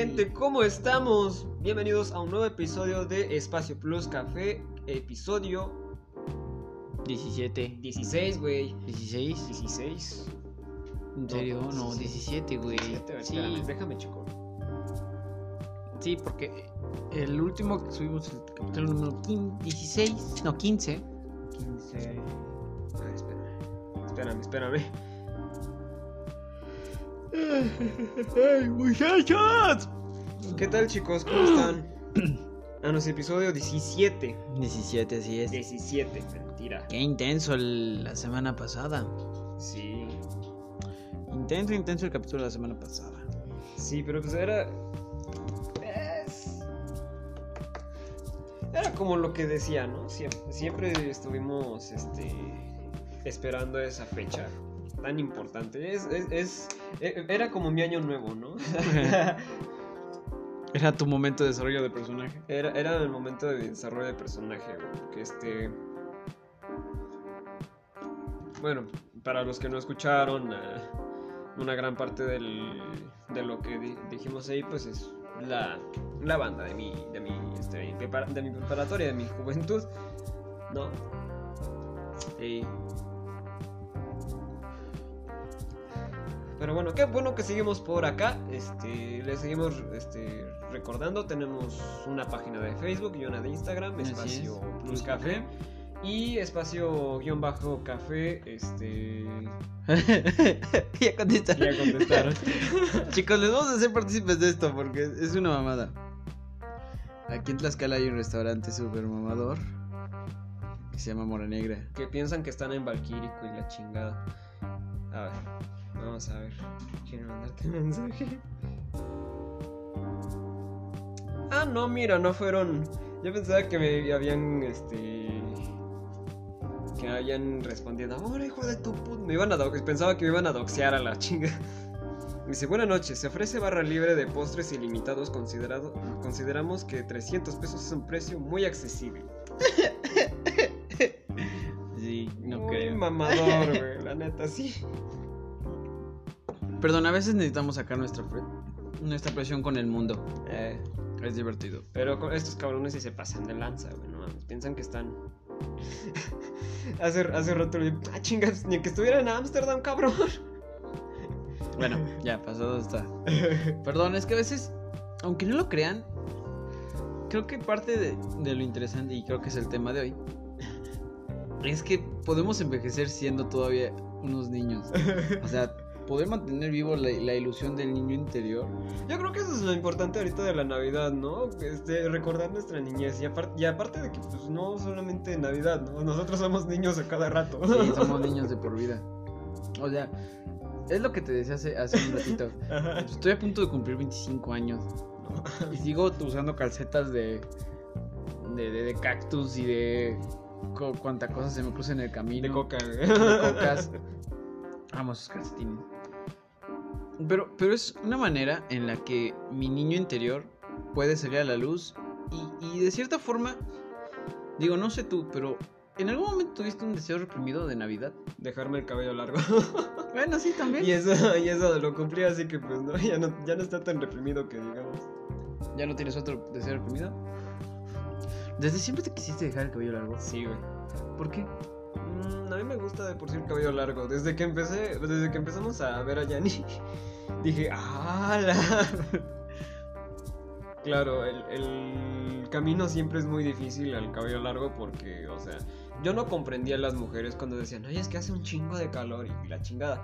¿qué tal, gente? ¿Cómo estamos? Bienvenidos a un nuevo episodio de Espacio Plus Café, episodio 17. 16, güey. 16. 16. ¿En serio? No, No, 17. 17, güey. Sí, déjame, chico. sí, porque el último que subimos, el capítulo número 15, 16, no, 15. 15. Ay, espérame. Espérame, espérame. ¡Ay, muchachos! ¿Qué tal, chicos? ¿Cómo están? No, es episodio 17. 17, así es. 17, mentira. Qué intenso el- la semana pasada. Sí. Intenso, intenso el capítulo de la semana pasada. Sí, pero pues era. es- Era como lo que decía, ¿no? Siempre, siempre estuvimos este, esperando esa fecha tan importante. Es, es, es- e- era como mi año nuevo, ¿no? Era tu momento de desarrollo de personaje. Era, era el momento de desarrollo de personaje, güey, porque este... Bueno, para los que no escucharon, eh, una gran parte del- de lo que di- dijimos ahí, pues es la, la banda de mi, de, mi, este, de mi preparatoria, de mi juventud, ¿no? Pero bueno, qué bueno que seguimos por acá. Este, les seguimos este, recordando. Tenemos una página de Facebook y una de Instagram, Así espacio es. Plus Café. Y espacio guion bajo café. Este. ya contestaron. Ya contestaron. Chicos, les vamos a hacer partícipes de esto porque es una mamada. Aquí en Tlaxcala hay un restaurante súper mamador que se llama Mora Negra. que piensan que están en Valquírico y la chingada. A ver, vamos a ver. ¿Quieren mandarte mensaje? Ah, no, mira, no fueron. Yo pensaba que me habían, este. Que habían respondido, ahora hijo de tu puta. Me iban a dox- Pensaba que me iban a doxear a la chinga. Dice, buenas noches, se ofrece barra libre de postres ilimitados. Considerado, consideramos que 300 pesos es un precio muy accesible. Sí, no Muy creo. mamador, güey, la neta, sí. Perdón, a veces necesitamos sacar nuestra, nuestra presión con el mundo. Eh, Es divertido. pero con estos cabrones sí se pasan de lanza, güey, no mames. Piensan que están. hace, hace rato le dije, ah, chingas, ni que estuviera en Ámsterdam, cabrón. Bueno, ya, pasado está. Perdón, es que a veces, aunque no lo crean, creo que parte de, de lo interesante, y creo que es el tema de hoy, es que podemos envejecer siendo todavía unos niños. O sea, poder mantener vivo la, la ilusión del niño interior. Yo creo que eso es lo importante ahorita de la Navidad, ¿no? Este, recordar nuestra niñez. Y, apar- y aparte de que, pues, no solamente Navidad, ¿no? Nosotros somos niños a cada rato. Sí, somos niños de por vida. O sea, es lo que te decía hace, hace un ratito. Estoy a punto de cumplir 25 años. Y sigo usando calcetas de, de, de- de cactus y de cuanta cosa se me cruza en el camino. De coca. De cocas. Amo calcetines. Pero, pero es una manera en la que mi niño interior puede salir a la luz y, y de cierta forma, digo, no sé tú, pero ¿en algún momento tuviste un deseo reprimido de Navidad? Dejarme el cabello largo. Bueno, sí, también. Y eso, y eso lo cumplí, así que pues no, ya no, ya no está tan reprimido que digamos. ¿Ya no tienes otro deseo reprimido? ¿Desde siempre te quisiste dejar el cabello largo? Sí, güey. ¿Por qué? Mm, a mí me gusta de por sí el cabello largo. Desde que empecé, desde que empezamos a ver a Yanni, dije, ¡ah! la-". Claro, el, el camino siempre es muy difícil al cabello largo porque, o sea, yo no comprendía a las mujeres cuando decían, ay, es que hace un chingo de calor y la chingada.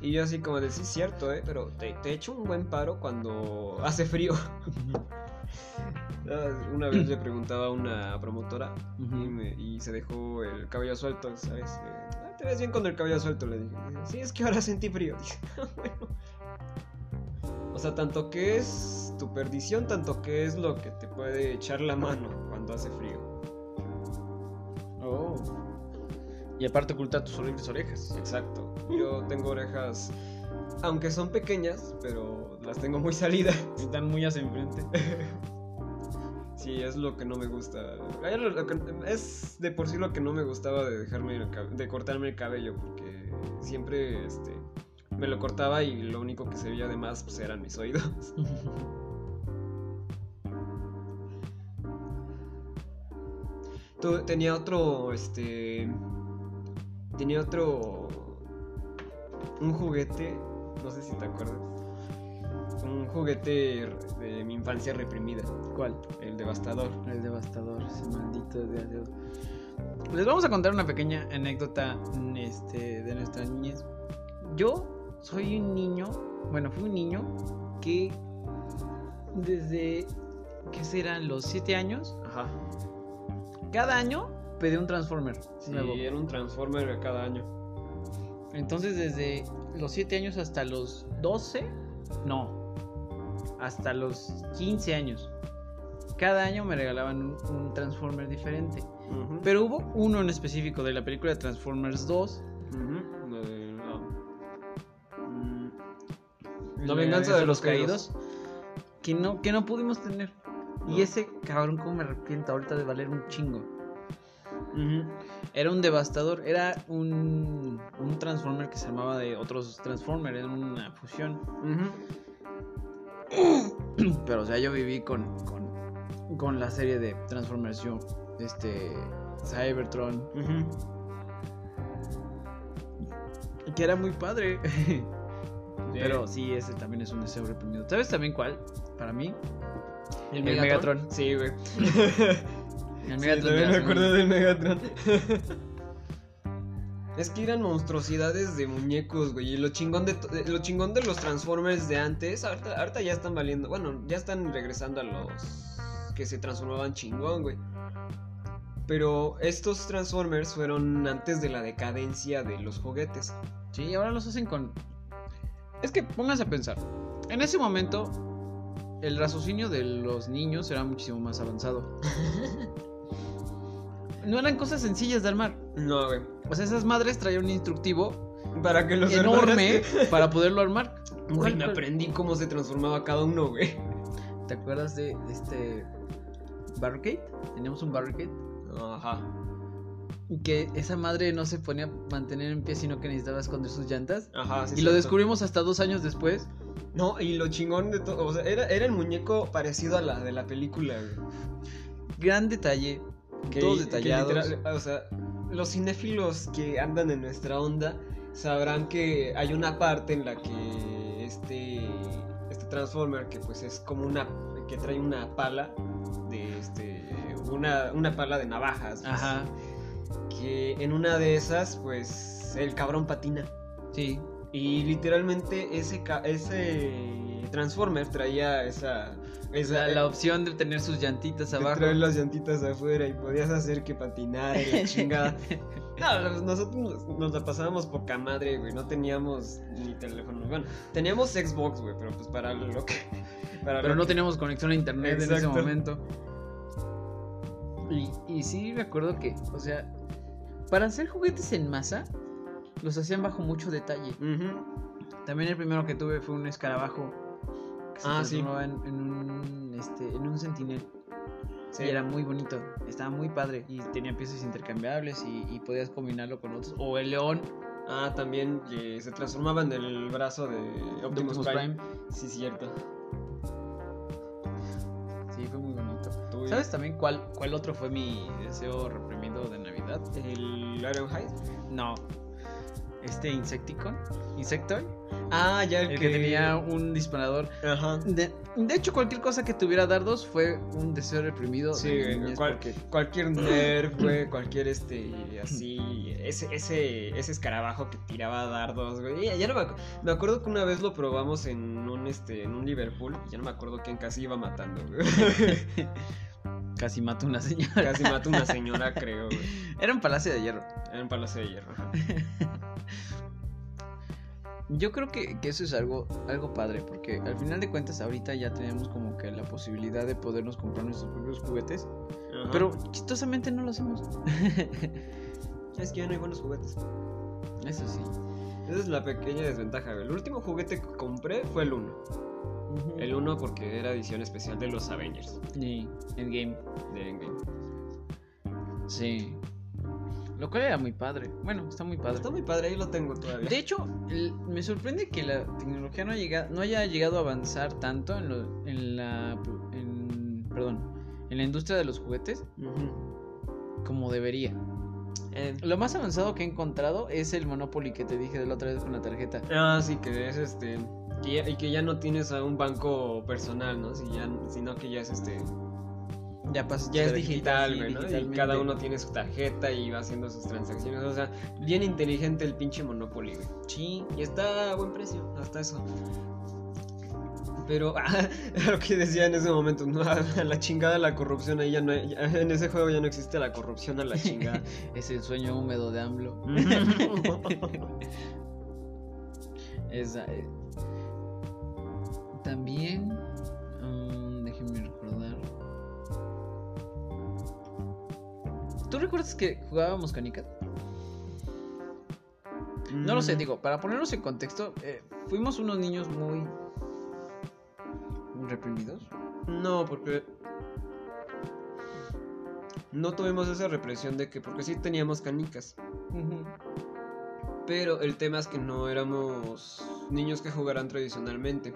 Y yo así como de, sí, cierto, ¿eh? Pero te, te echo un buen paro cuando hace frío. Una vez le preguntaba a una promotora y, me- y se dejó el cabello suelto, ¿sabes? Eh, "Ah, te ves bien con el cabello suelto, le dije. Sí, es que ahora sentí frío. Dije, "Ah, bueno. O sea, tanto que es tu perdición, tanto que es lo que te puede echar la mano cuando hace frío. Oh. Y aparte ocultar tus horribles orejas. Exacto. Yo tengo orejas, aunque son pequeñas, pero las tengo muy salidas. Están muy hacia enfrente. Sí, es lo que no me gusta. Es de por sí lo que no me gustaba de dejarme el de cortarme el cabello, porque siempre este me lo cortaba y lo único que se veía además pues eran mis oídos. Tu- tenía otro, este, tenía otro, un juguete, no sé si te acuerdas, un juguete de mi infancia reprimida, ¿Cuál? el devastador. El devastador, ese maldito desgraciado. Les vamos a contar una pequeña anécdota este, de nuestra niñez. Yo soy un niño, bueno, fui un niño que desde, ¿qué serán? Los 7 años, Ajá. cada año pedí un Transformer Sí, nuevo. era un Transformer cada año. Entonces desde los 7 años hasta los 12, no, hasta los 15 años. Cada año me regalaban un, un Transformer diferente. Pero hubo uno en específico de la película de Transformers 2. Ujú. Lo de- no. La venganza de los caídos. Que no, que no pudimos tener. No. Y ese cabrón, como me arrepiento ahorita de valer un chingo. Era un devastador. Era un, un Transformer que se armaba de otros Transformers. Era una fusión. Pero, o sea, yo viví con, con, con la serie de Transformers. Yo, este. Cybertron. Que era muy padre. Sí. Pero sí, ese también es un deseo reprimido. ¿Sabes también cuál? Para mí. ¿El El Megatron? Megatron. Sí, güey. El Sí, Megatron también de me acuerdo del Megatron. es que eran monstruosidades de muñecos, güey. Y lo chingón de- lo chingón de los Transformers de antes, ahorita, ahorita ya están valiendo. Bueno, ya están regresando a los que se transformaban chingón, güey. Pero estos Transformers fueron antes de la decadencia de los juguetes. Sí, ahora los hacen con. Es que pónganse a pensar. En ese momento, el raciocinio de los niños era muchísimo más avanzado. No eran cosas sencillas de armar. No, güey. O sea, esas madres traían un instructivo Para que los enorme para poderlo armar. Güey, ¿Cuál- me aprendí cómo se transformaba cada uno, güey. ¿Te acuerdas de, de este Barricade? Teníamos un Barricade. Ajá. Y que esa madre no se ponía a mantener en pie, sino que necesitaba esconder sus llantas. Ajá, sí. y lo cierto. descubrimos hasta dos años después. No, y lo chingón de todo, o sea, era, era el muñeco parecido a la de la película, güey. Gran detalle. Que- todos detallados. literal- o sea, los cinéfilos que andan en nuestra onda sabrán que hay una parte en la que este este Transformer que pues es como una que trae una pala de este una, una pala de navajas. pues, Ajá. Que en una de esas pues el cabrón patina. Sí. Y literalmente ese ese Transformer traía esa esa La, opción de tener sus llantitas de abajo. traer las llantitas afuera y podías hacer que patinara y la chingada. No, pues, nosotros nos, la pasábamos poca madre, güey. No teníamos ni teléfono. Bueno, teníamos Xbox, güey, pero pues para lo que. Para Pero lo no que- teníamos conexión a internet en ese Exacto. momento. Y, y sí me acuerdo que, o sea, para hacer juguetes en masa, los hacían bajo mucho detalle. También el primero que tuve fue un escarabajo. Que se Ah, sí. transformaba en, en un este, en un sentinel. Sí. Y era muy bonito, estaba muy padre. Y tenía piezas intercambiables y, y podías combinarlo con otros. O el león Ah, también que se transformaba en el brazo de de Optimus, Optimus Prime. Prime. Sí, cierto. Sí, fue muy bonito. Tú- ¿Sabes también cuál, cuál otro fue mi deseo reprimido de Navidad? El Ironhide. No. Este Insecticon. Insectoid. Ah, ya El que tenía un disparador. Ajá. De, de hecho, cualquier cosa que tuviera dardos fue un deseo reprimido. Sí, de cual- porque- cualquier nerf, güey, cualquier este, así, ese, ese, ese escarabajo que tiraba dardos, güey. Ya, no me, acu- me acuerdo que una vez lo probamos en un, este, en un Liverpool, y ya no me acuerdo quién casi iba matando, güey. Casi mató una señora. casi mató una señora, creo, güey. Era un palacio de hierro. En un palacio de hierro, ajá. Yo creo que, que eso es algo, algo padre, porque al final de cuentas ahorita ya tenemos como que la posibilidad de podernos comprar nuestros propios juguetes, Ajá. pero chistosamente no lo hacemos. es que ya no hay buenos juguetes. Eso sí. Esa es la pequeña desventaja. El último juguete que compré fue el 1. El 1 porque era edición especial de los Avengers Y Endgame. de Endgame. Sí. Lo cual era muy padre. Bueno, está muy padre. Está muy padre, ahí lo tengo todavía. De hecho, el- me sorprende que la tecnología no, ha llegado, no haya llegado a avanzar tanto en, lo- en la en, perdón, en la industria de los juguetes como debería. Eh, Lo más avanzado que he encontrado es el Monopoly que te dije de la otra vez con la tarjeta. Ah, sí, que es este. que ya- y que ya no tienes a un banco personal, ¿no? Si ya, sino que ya es este. Ya, pasa, Ya es digital, sí, güey, ¿no? Y cada uno tiene su tarjeta y va haciendo sus transacciones. O sea, bien inteligente el pinche Monopoly, güey. Sí. Y está a buen precio, hasta eso. Pero, ah, lo que decía en ese momento, no, a la chingada la corrupción, ahí ya no hay- ya- en ese juego ya no existe la corrupción a la chingada. Es el sueño húmedo de AMLO. Esa, eh. También. ¿Tú recuerdas que jugábamos canicas? No lo sé, Mm, digo, para ponernos en contexto, eh, fuimos unos niños muy reprimidos. No, porque no tuvimos esa represión de que, porque sí teníamos canicas. Pero el tema es que no éramos niños que jugaran tradicionalmente.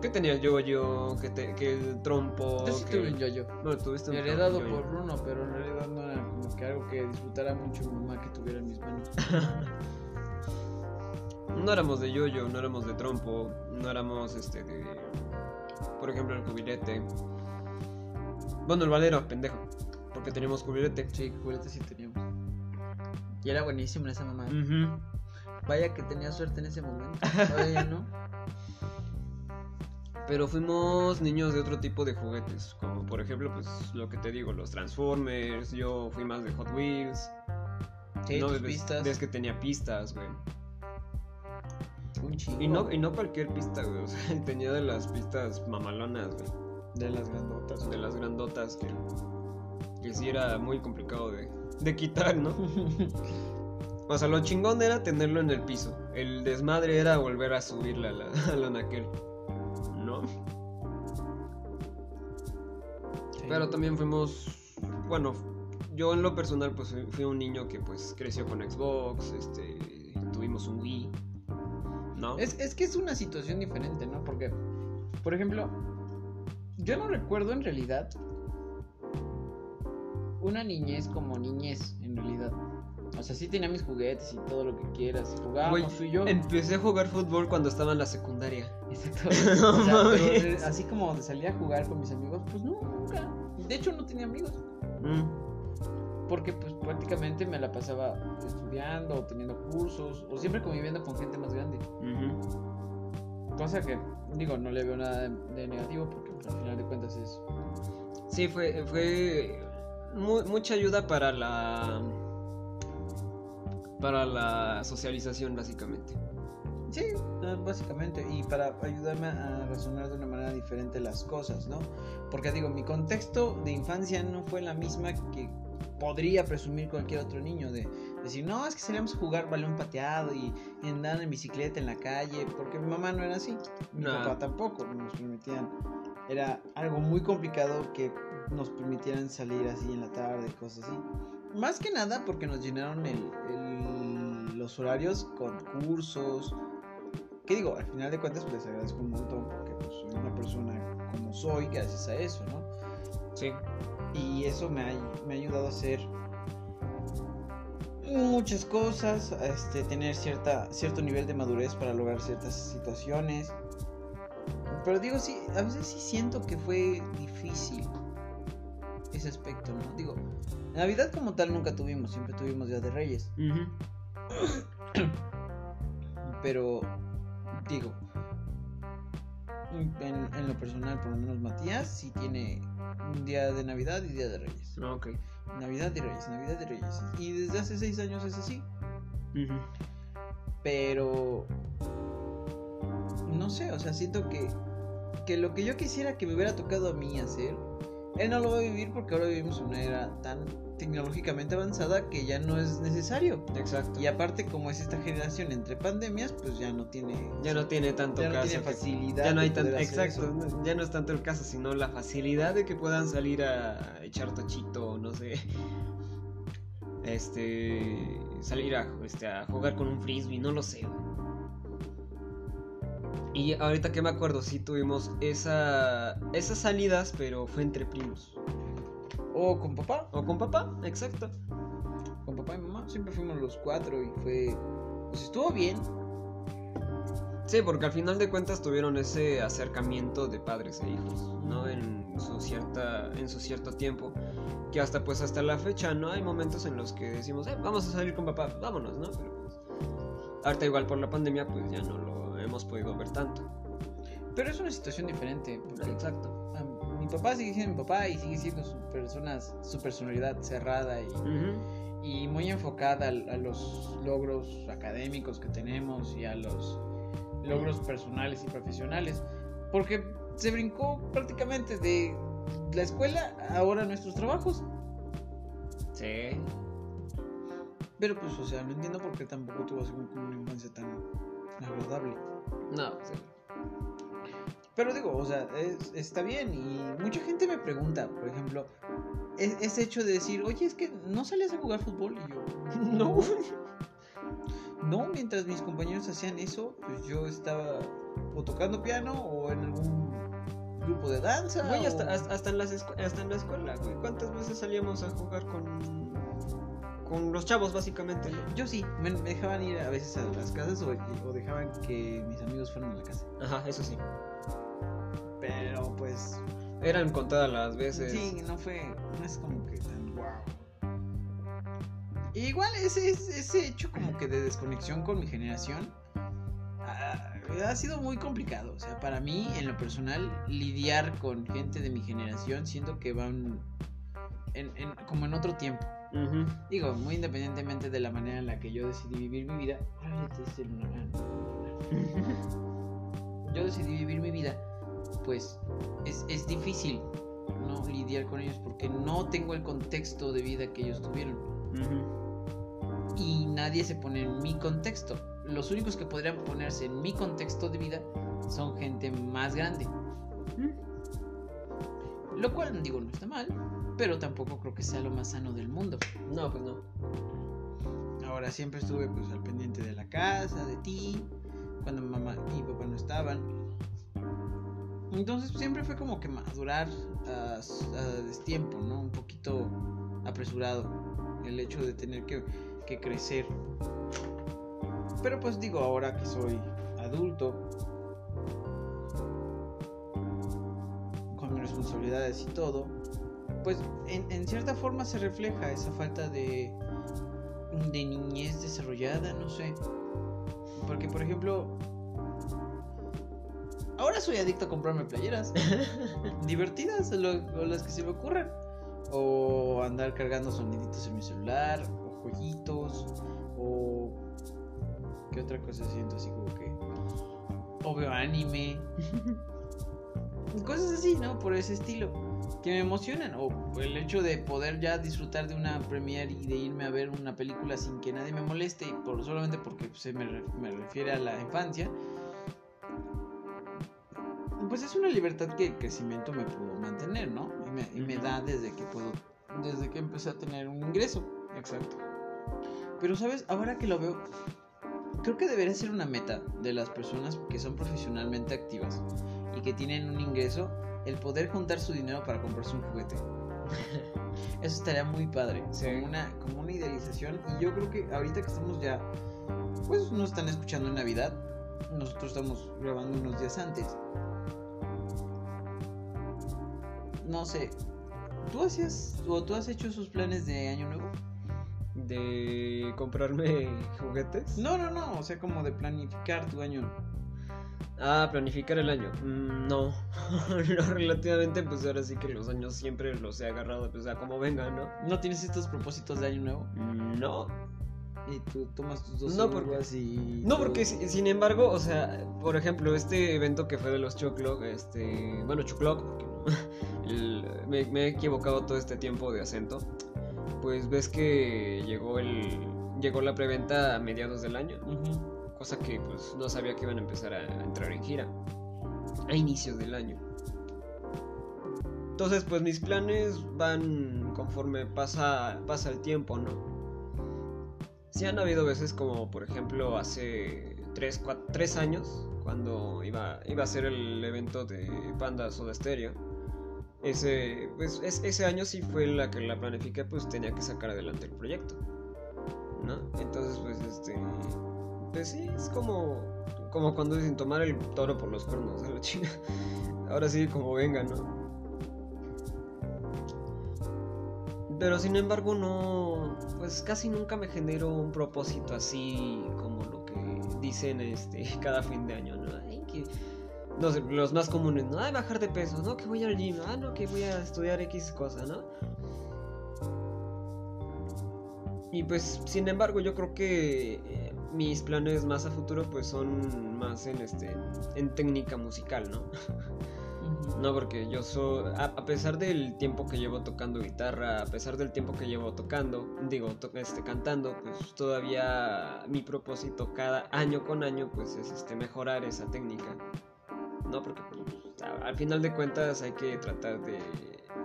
Que tenía el yo-yo, que, te- que el trompo. Yo sí que... tuve un yo-yo. Bueno, tuviste un Heredado yo-yo. por Bruno, pero en realidad no era como que algo que disfrutara mucho mi mamá que tuviera en mis manos. No éramos de yo-yo, no éramos de trompo, no éramos este de. Por ejemplo, el cubilete. Bueno, el valero, pendejo. Porque teníamos cubilete. Sí, juguetes sí teníamos. Y era buenísimo esa mamá. Vaya que tenía suerte en ese momento. Vaya, ¿no? Pero fuimos niños de otro tipo de juguetes, como por ejemplo, pues lo que te digo, los Transformers, yo fui más de Hot Wheels. Sí, no, ves, pistas. ves que tenía pistas, güey. Un chingo. Y no, y no cualquier pista, güey, o sea, tenía de las pistas mamalonas, güey. De las grandotas. De las grandotas que, que sí era muy complicado de, de quitar, ¿no? O sea, lo chingón era tenerlo en el piso. El desmadre era volver a subirla a la, a la naquel. ¿No? Sí. Pero también fuimos, bueno, yo en lo personal pues fui, fui un niño que pues creció con Xbox, este, tuvimos un Wii, ¿no? Es, es que es una situación diferente, ¿no? Porque, por ejemplo, yo no recuerdo en realidad una niñez como niñez, en realidad. O sea, sí tenía mis juguetes y todo lo que quieras. Jugábamos tú y yo. Empecé a jugar fútbol cuando estaba en la secundaria. Exacto. O sea, pero, así como salir a jugar con mis amigos, pues no, nunca. De hecho, no tenía amigos. Mm, Porque pues prácticamente me la pasaba estudiando o teniendo cursos o siempre conviviendo con gente más grande. ujú. Cosa que, digo, no le veo nada de, de negativo porque pues, al final de cuentas es... Sí, fue, fue mu- mucha ayuda para la para la socialización básicamente. Sí, eh, básicamente. Y para ayudarme a razonar de una manera diferente las cosas, ¿no? Porque digo, mi contexto de infancia no fue la misma que podría presumir cualquier otro niño de decir, no, es que salíamos a jugar balón pateado y, andar en bicicleta en la calle, porque mi mamá no era así, mi Nah. papá tampoco, no nos permitían. Era algo muy complicado que nos permitieran salir así en la tarde cosas así. Más que nada porque nos llenaron el, el- los horarios con cursos. Que digo, al final de cuentas pues les agradezco un montón porque pues, soy una persona como soy gracias a eso, ¿no? Sí. Y eso me ha, me ha ayudado a hacer muchas cosas, a este, tener cierta, cierto nivel de madurez para lograr ciertas situaciones. Pero digo, sí, a veces sí siento que fue difícil ese aspecto, ¿no? Digo, Navidad como tal nunca tuvimos, siempre tuvimos Día de Reyes. Pero, digo, en, en lo personal, por lo menos Matías sí tiene un día de Navidad y día de Reyes. Ah, Ok. Navidad y Reyes, Navidad y Reyes. Y desde hace seis años es así. Pero, no sé, o sea, siento que, que lo que yo quisiera que me hubiera tocado a mí hacer, él no lo va a vivir porque ahora vivimos en una era tan tecnológicamente avanzada que ya no es necesario. Exacto. Y aparte, como es esta generación entre pandemias, pues ya no tiene. Ya no tiene tanto ya no caso. tiene que- facilidad. ya no hay tan, poder hacer exacto, eso. ya no es tanto el caso, sino la facilidad de que puedan salir a echar tochito, no sé. este salir a, este, a jugar con un frisbee, no lo sé. Y ahorita que me acuerdo, sí tuvimos esa, esas salidas, pero fue entre primos. O con papá. O con papá, exacto. Con papá y mamá, siempre fuimos los cuatro y fue... Pues estuvo bien. Sí, porque al final de cuentas tuvieron ese acercamiento de padres e hijos, ¿no? En su cierta, en su cierto tiempo. Que hasta pues hasta la fecha, ¿no? Hay momentos en los que decimos, eh, vamos a salir con papá, vámonos, ¿no? Pero pues, ahorita igual por la pandemia, pues ya no lo hemos podido ver tanto. Pero es una situación diferente. porque, Exacto. ah, mi papá sigue siendo mi papá y sigue siendo su, persona, su personalidad cerrada y, muy enfocada a, los logros académicos que tenemos y a los logros personales y profesionales. Porque se brincó prácticamente de la escuela ahora nuestros trabajos. Sí. Pero pues, o sea, no entiendo por qué tampoco tuvo una infancia tan agradable. No, sí. Pero digo, o sea, es- está bien y mucha gente me pregunta, por ejemplo, es- ese hecho de decir, oye, es que no salías a jugar fútbol y yo, No. No, mientras mis compañeros hacían eso, pues yo estaba o tocando piano o en algún grupo de danza. Güey, o- hasta, hasta, en las hasta en la escuela, güey. ¿Cuántas veces salíamos a jugar con, con los chavos, básicamente? ¿no? Yo sí, me, me dejaban ir a veces a las casas o, o dejaban que mis amigos fueran a la casa. Ajá, eso sí. Pero pues Eran contadas las veces. sí, no fue, no es como que tan wow. Igual ese, ese ese hecho como que de desconexión con mi generación ah, ha sido muy complicado. O sea, para mí, en lo personal, lidiar con gente de mi generación siento que van en- en- como en otro tiempo. Digo, muy independientemente de la manera en la que yo decidí vivir mi vida. Yo decidí vivir mi vida, pues es, es difícil no lidiar con ellos porque no tengo el contexto de vida que ellos tuvieron. Ujú. Y nadie se pone en mi contexto. Los únicos que podrían ponerse en mi contexto de vida son gente más grande. Lo cual, digo, no está mal, pero tampoco creo que sea lo más sano del mundo. No, pues no. Ahora siempre estuve pues al pendiente de la casa, de ti, cuando mi mamá y mi papá no estaban. Entonces siempre fue como que madurar a, a destiempo, ¿no? Un poquito apresurado el hecho de tener que, que crecer. Pero pues digo, ahora que soy adulto, con mis responsabilidades y todo, pues en, en cierta forma se refleja esa falta de, de niñez desarrollada, no sé. Porque, por ejemplo, ahora soy adicto a comprarme playeras divertidas, o, lo- o las que se me ocurran. O andar cargando soniditos en mi celular, o jueguitos, o. ¿Qué otra cosa siento así como que.? O veo anime. Cosas así, ¿no? Por ese estilo. Que me emocionan. O el hecho de poder ya disfrutar de una premiere y de irme a ver una película sin que nadie me moleste. Y por, solamente porque se me, re- me refiere a la infancia. Pues es una libertad que el crecimiento me pudo mantener, ¿no? Y me, y me da desde que puedo. Desde que empecé a tener un ingreso. Exacto. Pero, ¿sabes? Ahora que lo veo, creo que debería ser una meta de las personas que son profesionalmente activas y que tienen un ingreso, el poder juntar su dinero para comprarse un juguete. Eso estaría muy padre, Sí. como, una, como una idealización. Y yo creo que ahorita que estamos ya, pues nos están escuchando en Navidad, nosotros estamos grabando unos días antes. No sé, ¿tú hacías o tú has hecho esos planes de Año Nuevo? De comprarme juguetes. No, no, no, o sea, como de planificar tu año. Ah, planificar el año. Mm, no. no, relativamente, pues ahora sí que los años siempre los he agarrado, pues a como venga, ¿no? ¿No tienes estos propósitos de año nuevo? No. Y tú tomas tus dos No, porque- y... No, porque si- sin embargo, o sea, por ejemplo, este evento que fue de los Choclock, este, bueno, Choclock, porque no, el- me, me he equivocado todo este tiempo de acento, pues ves que llegó el, llegó la preventa a mediados del año, Ujú. Cosa que pues no sabía que iban a empezar a entrar en gira, a inicios del año. Entonces, pues mis planes van conforme pasa, pasa el tiempo, ¿no? Sí han habido veces como, por ejemplo, hace 3, 3 años, cuando iba, iba a ser el evento de Panda Soda Stereo. Ese, pues, ese año sí fue la que la planifiqué, pues tenía que sacar adelante el proyecto. ¿No? Entonces, pues, este... Pues sí, es como, como cuando dicen tomar el toro por los cuernos de la china. Ahora sí, como venga, ¿no? Pero sin embargo no, pues casi nunca me genero un propósito así como lo que dicen este cada fin de año, ¿no? que, no sé, los más comunes, ¿no? Ay, bajar de peso, ¿no? Que voy al gym, ah, no, que voy a estudiar X cosa, ¿no? Y pues, sin embargo, yo creo que eh, mis planes más a futuro pues son más en este en técnica musical, ¿no? No, porque yo soy, a, pesar del tiempo que llevo tocando guitarra, a pesar del tiempo que llevo tocando, digo, este, cantando, pues todavía mi propósito cada año con año, pues es este, mejorar esa técnica. No, porque pues, al final de cuentas hay que tratar de,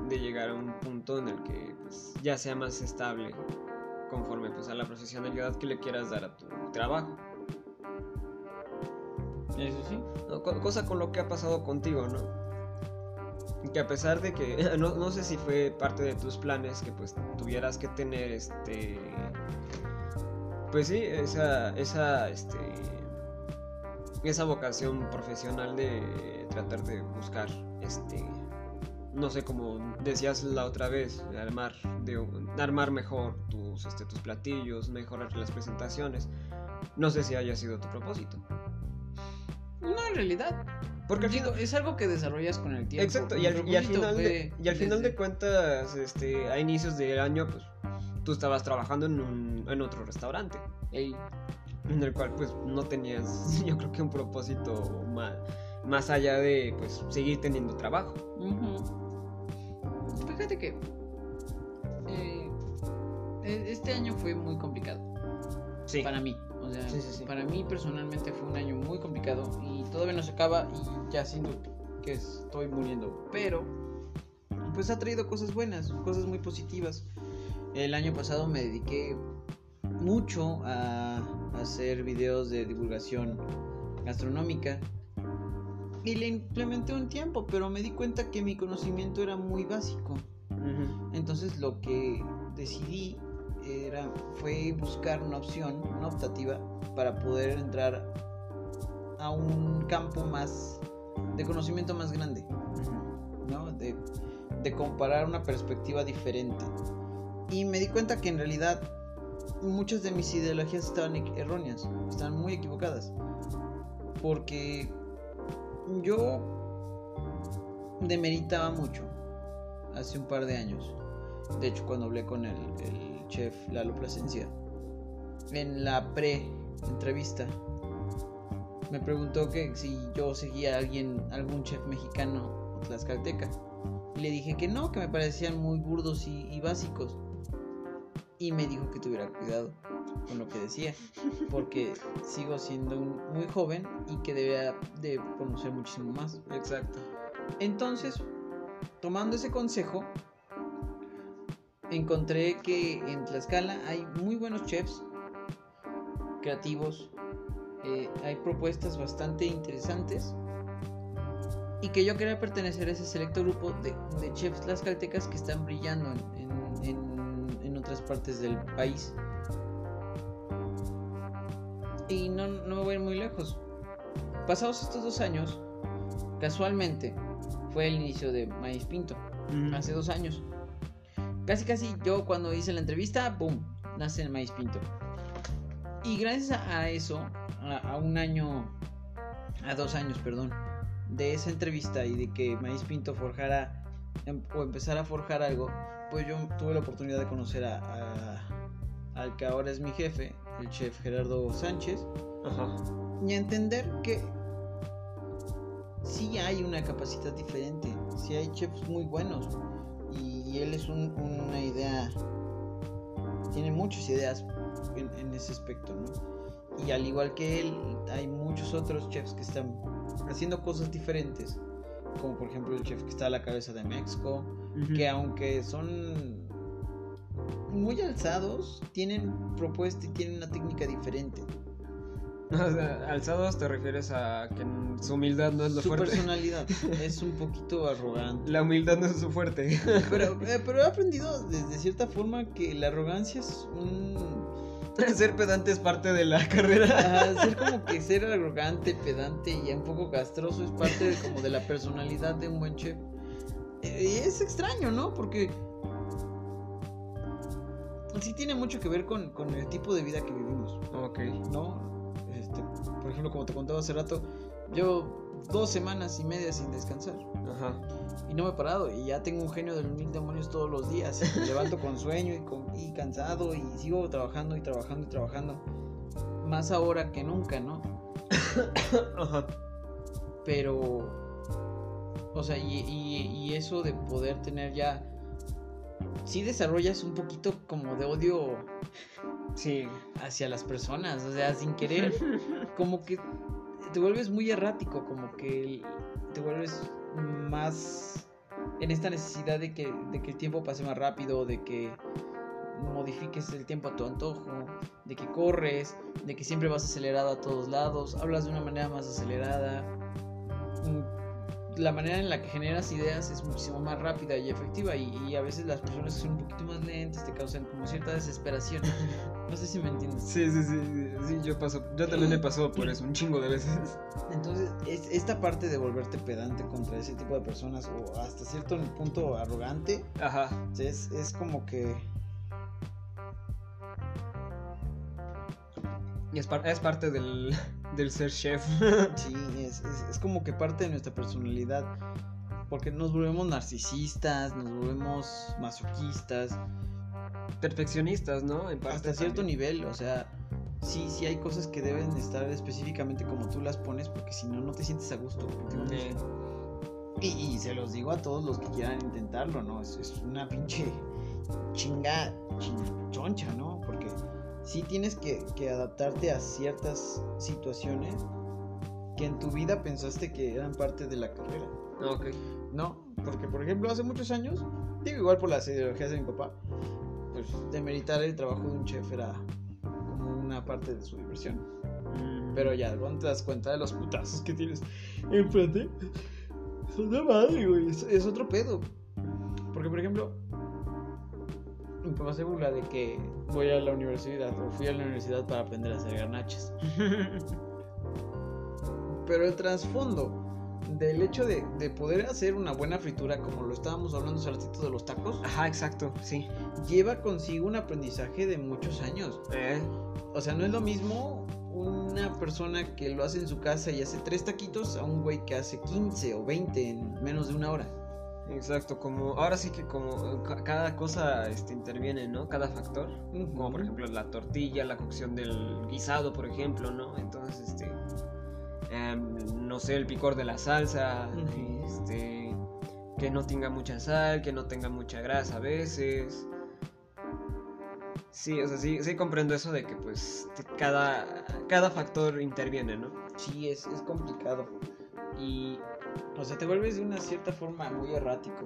de, llegar a un punto en el que pues, ya sea más estable conforme pues, a la profesionalidad que le quieras dar a tu trabajo. Eso sí. cosa con lo que ha pasado contigo, ¿no? que a pesar de que no, sé si fue parte de tus planes que pues tuvieras que tener este pues sí esa esa este esa vocación profesional de tratar de buscar este no sé como decías la otra vez armar de armar mejor tus este, tus platillos mejorar las presentaciones no sé si haya sido tu propósito no en realidad porque es algo que desarrollas con el tiempo. Exacto, y al, final, de, y al final de cuentas, este, a inicios del año, pues tú estabas trabajando en, un, en otro restaurante. En el cual pues no tenías, yo creo que un propósito más, más allá de pues seguir teniendo trabajo. Fíjate que eh, e, este año fue muy complicado. Sí. Para mí. O sea, para mí personalmente fue un año muy complicado y todavía no se acaba y ya siento que estoy muriendo. Pero, pues ha traído cosas buenas, cosas muy positivas. El año pasado me dediqué mucho a hacer videos de divulgación gastronómica y le implementé un tiempo, pero me di cuenta que mi conocimiento era muy básico. Entonces lo que decidí era, fue buscar una opción, una optativa, para poder entrar a un campo más de conocimiento más grande, ¿no? De, de comparar una perspectiva diferente. Y me di cuenta que en realidad muchas de mis ideologías estaban erróneas, estaban muy equivocadas. Porque yo demeritaba mucho hace un par de años. De hecho, cuando hablé con el chef Lalo Plasencia, en la pre-entrevista, me preguntó que si yo seguía a alguien, algún chef mexicano o tlaxcalteca. Y le dije que no, que me parecían muy burdos y, básicos. Y me dijo que tuviera cuidado con lo que decía, porque sigo siendo muy joven y que debía de conocer muchísimo más. Exacto. Entonces, tomando ese consejo, encontré que en Tlaxcala hay muy buenos chefs creativos, eh, hay propuestas bastante interesantes y que yo quería pertenecer a ese selecto grupo de, chefs tlaxcaltecas que están brillando en, en, otras partes del país. Y no, no me voy a ir muy lejos. Pasados estos dos años, casualmente fue el inicio de Maíz Pinto, hace dos años. Casi casi yo cuando hice la entrevista, ¡boom! Nace el maíz pinto. Y gracias a eso, a, un año, a dos años, perdón, de esa entrevista y de que Maíz Pinto forjara em, o empezara a forjar algo, pues yo tuve la oportunidad de conocer a, al que ahora es mi jefe, el chef Gerardo Sánchez, y a entender que sí hay una capacidad diferente, sí hay chefs muy buenos, y él es una idea, tiene muchas ideas en, ese aspecto, ¿no? Y al igual que él, hay muchos otros chefs que están haciendo cosas diferentes, como por ejemplo el chef que está a la cabeza de México, que aunque son muy alzados tienen propuesta y tienen una técnica diferente. O sea, alzados te refieres a que su humildad no es lo Su fuerte. personalidad es un poquito arrogante. La humildad no es su fuerte. Pero, eh, pero he aprendido desde cierta forma que la arrogancia es un... Ser pedante es parte de la carrera. Ser como que ser arrogante, pedante y un poco castroso es parte de, como de la personalidad de un buen chef. Eh, Y es extraño, ¿no? Porque sí tiene mucho que ver con, con el tipo de vida que vivimos, Ok. ¿no? Este, por ejemplo, como te contaba hace rato, yo dos semanas y media sin descansar. Ajá. Y no me he parado y ya tengo un genio de los mil demonios todos los días. Me levanto con sueño y, con- y cansado y sigo trabajando y trabajando y trabajando. Más ahora que nunca, ¿no? Ajá. Pero, o sea, y, y- y eso de poder tener ya... Sí desarrollas un poquito como de odio Sí. hacia las personas, o sea, sin querer, como que te vuelves muy errático, como que te vuelves más en esta necesidad de que, de que el tiempo pase más rápido, de que modifiques el tiempo a tu antojo, de que corres, de que siempre vas acelerado a todos lados, hablas de una manera más acelerada. La manera en la que generas ideas es muchísimo más rápida y efectiva y, y a veces las personas que son un poquito más lentas te causan como cierta desesperación. No sé si me entiendes. Sí, sí, sí, sí, yo paso, yo también he pasado por eso un chingo de veces. Entonces, es, esta parte de volverte pedante contra ese tipo de personas o hasta cierto punto arrogante, Ajá. es, es como que... Y es, par- es parte del, del ser chef. Sí, es, es, es como que parte de nuestra personalidad. Porque nos volvemos narcisistas, nos volvemos masoquistas, Perfeccionistas, ¿no? En parte hasta cierto también. nivel. O sea, sí, sí hay cosas que deben estar específicamente como tú las pones, porque si no, no te sientes a gusto. Y, y se los digo a todos los que quieran intentarlo, ¿no? Es, es una pinche chinga, chin- choncha, ¿no? Sí tienes que, que adaptarte a ciertas situaciones que en tu vida pensaste que eran parte de la carrera. ok. No, porque por ejemplo hace muchos años, digo igual por las ideologías de mi papá, pues demeritar el trabajo de un chef era como una parte de su diversión. Mm, Pero ya, cuando te das cuenta de los putazos que tienes enfrente, son de madre, güey. Es, es otro pedo. Porque, por ejemplo, mi papá se burla de que voy a la universidad o fui a la universidad para aprender a hacer garnaches. Pero el trasfondo del hecho de, de poder hacer una buena fritura, como lo estábamos hablando hace ratito de los tacos, Ajá, exacto, sí. lleva consigo un aprendizaje de muchos años. Eh, O sea, no es lo mismo una persona que lo hace en su casa y hace tres taquitos a un güey que hace 15 o 20 en menos de una hora. Exacto, como ahora sí que como ca- cada cosa este, interviene, ¿no? Cada factor. Como por ejemplo la tortilla, la cocción del guisado, por ejemplo, ¿no? Entonces, este, em, no sé, el picor de la salsa, este, que no tenga mucha sal, que no tenga mucha grasa a veces. Sí, o sea, sí, sí comprendo eso de que pues cada, cada factor interviene, ¿no? Sí, es, es complicado. Y, o sea, te vuelves de una cierta forma muy errático.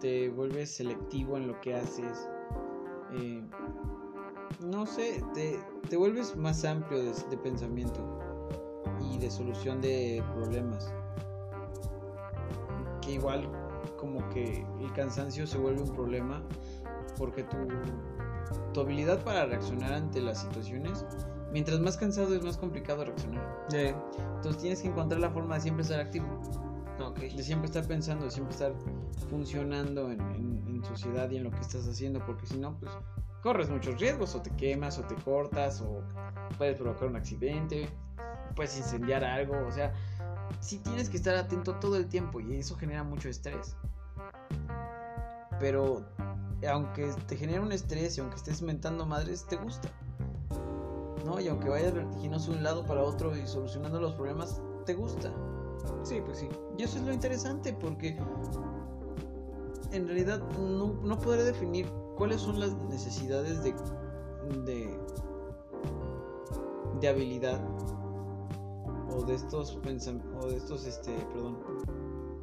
Te vuelves selectivo en lo que haces. Eh, no sé, te, te vuelves más amplio de, de pensamiento y de solución de problemas. Que igual como que el cansancio se vuelve un problema porque tu, tu habilidad para reaccionar ante las situaciones, mientras más cansado es más complicado reaccionar. Eh, Entonces tienes que encontrar la forma de siempre estar activo, ok. de siempre estar pensando, de siempre estar funcionando en, en- en sociedad y en lo que estás haciendo, porque si no, pues corres muchos riesgos, o te quemas, o te cortas, o puedes provocar un accidente, puedes incendiar algo, o sea, sí tienes que estar atento todo el tiempo y eso genera mucho estrés. Pero aunque te genere un estrés y aunque estés mentando madres, te gusta. ¿No? Y aunque vayas vertiginoso de un lado para otro y solucionando los problemas, te gusta. Sí, pues sí. Y eso es lo interesante porque en realidad no, no podré definir cuáles son las necesidades de, de, de habilidad o de estos o de estos este perdón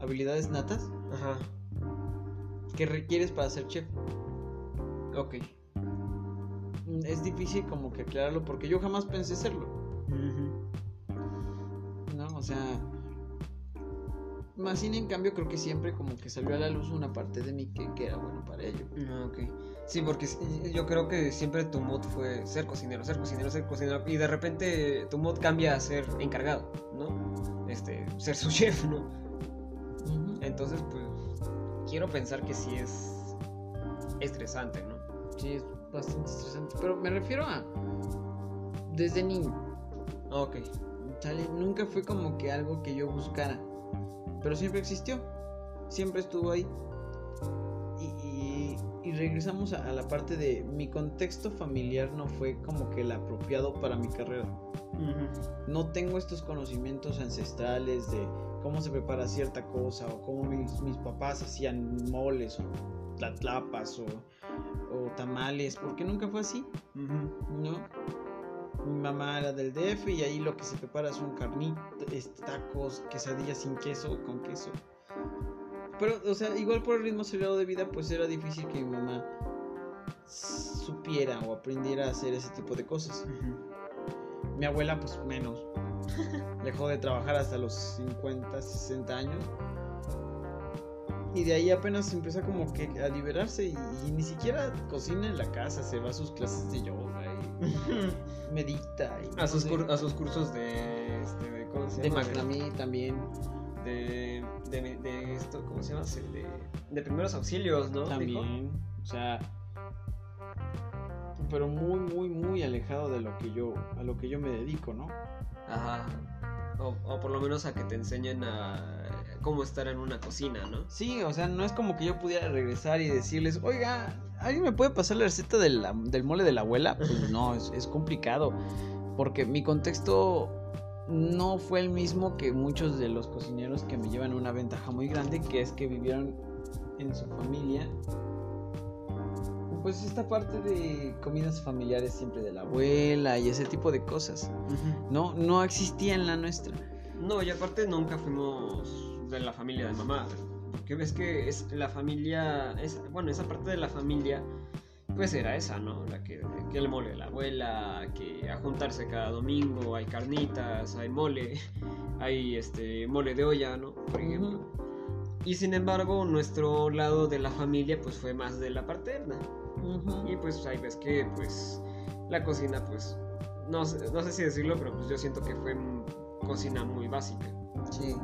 habilidades natas Ajá. que requieres para ser chef Ok. Es difícil como que aclararlo porque yo jamás pensé serlo. ¿No? O sea, más sin en cambio creo que siempre como que salió a la luz una parte de mí que, que era bueno para ello. Ah, ok. Sí, porque s- yo creo que siempre tu mod fue ser cocinero, ser cocinero, ser cocinero. Y de repente tu mod cambia a ser encargado, ¿no? Este, ser su chef, ¿no? Entonces, pues, quiero pensar que sí es estresante, ¿no? Sí, es bastante estresante. Pero me refiero a desde niño. Ok. ¿sale? Nunca fue como que algo que yo buscara. Pero siempre existió. Siempre estuvo ahí. Y, y- y regresamos a, a la parte de mi contexto familiar no fue como que el apropiado para mi carrera. No tengo estos conocimientos ancestrales de cómo se prepara cierta cosa o cómo mis, mis papás hacían moles o tlatlapas o, o tamales, porque nunca fue así. ¿no? Mi mamá era del DF y ahí lo que se prepara son carnitas, tacos, quesadillas sin queso, con queso. Pero, o sea, igual por el ritmo acelerado de vida, pues era difícil que mi mamá supiera o aprendiera a hacer ese tipo de cosas. Mi abuela, pues menos. Dejó de trabajar hasta los 50, 60 años. Y de ahí apenas empieza como que a liberarse y, y ni siquiera cocina en la casa, se va a sus clases de yoga y medita. Y A no sus, sé, a sus cursos de, este, de ¿cómo se de llama? macramé también. De, de, de, de esto, ¿cómo se llama? De, de primeros auxilios, ¿no? Dijo. También, o sea, pero muy, muy, muy alejado de lo que yo, a lo que yo me dedico, ¿no? Ajá. O, por lo menos a que te enseñen a cómo estar en una cocina, ¿no? Sí, o sea, no es como que yo pudiera regresar y decirles, oiga, ¿alguien me puede pasar la receta de del mole de la abuela? Pues no, es complicado, porque mi contexto no fue el mismo que muchos de los cocineros que me llevan una ventaja muy grande, que es que vivieron en su familia. Pues esta parte de comidas familiares siempre de la abuela y ese tipo de cosas, no, no existía en la nuestra. No, y aparte nunca fuimos de la familia de mamá. Porque ves que es la familia. Es, bueno, esa parte de la familia. Pues era esa, ¿no? La que, que el mole de la abuela, que a juntarse cada domingo, hay carnitas, hay mole, hay este mole de olla, ¿no? Por ejemplo. Y sin embargo, nuestro lado de la familia pues fue más de la paterna. Y pues ahí ves que pues la cocina pues no, sé- no sé si decirlo, pero pues yo siento que fue cocina muy básica. Sí.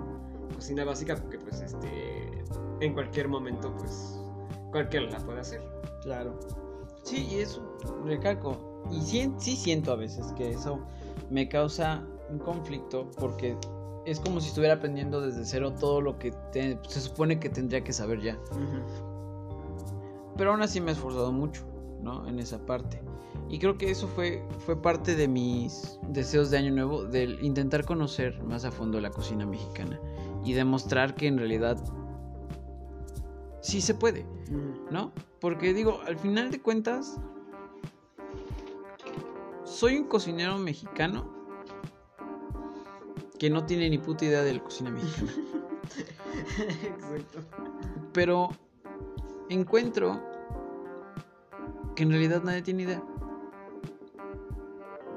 Cocina básica porque pues este en cualquier momento pues cualquiera la puede hacer. Claro. Sí, y eso recalco. Y sí, sí siento a veces que eso me causa un conflicto porque es como si estuviera aprendiendo desde cero todo lo que te- se supone que tendría que saber ya. Pero aún así me he esforzado mucho, ¿no? En esa parte. Y creo que eso fue, fue parte de mis deseos de año nuevo, del intentar conocer más a fondo la cocina mexicana y demostrar que en realidad sí se puede. ¿no? Porque digo, al final de cuentas, soy un cocinero mexicano que no tiene ni puta idea de la cocina mexicana. Exacto. Pero encuentro que en realidad nadie tiene idea.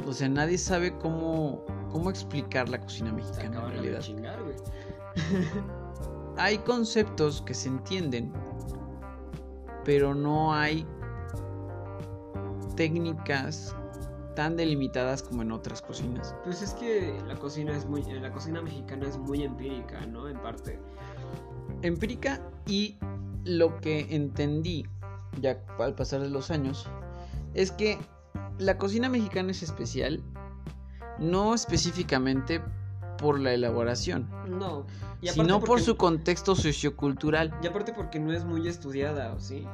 O sea, nadie sabe cómo, cómo explicar la cocina mexicana en realidad. chingar. Hay conceptos que se entienden, pero no hay técnicas tan delimitadas como en otras cocinas. Pues es que la cocina es muy la cocina mexicana es muy empírica, ¿no? En parte. Empírica y lo que entendí ya al pasar de los años es que la cocina mexicana es especial no específicamente por la elaboración, No. Y sino por su contexto sociocultural. Y aparte porque no es muy estudiada, ¿o sí?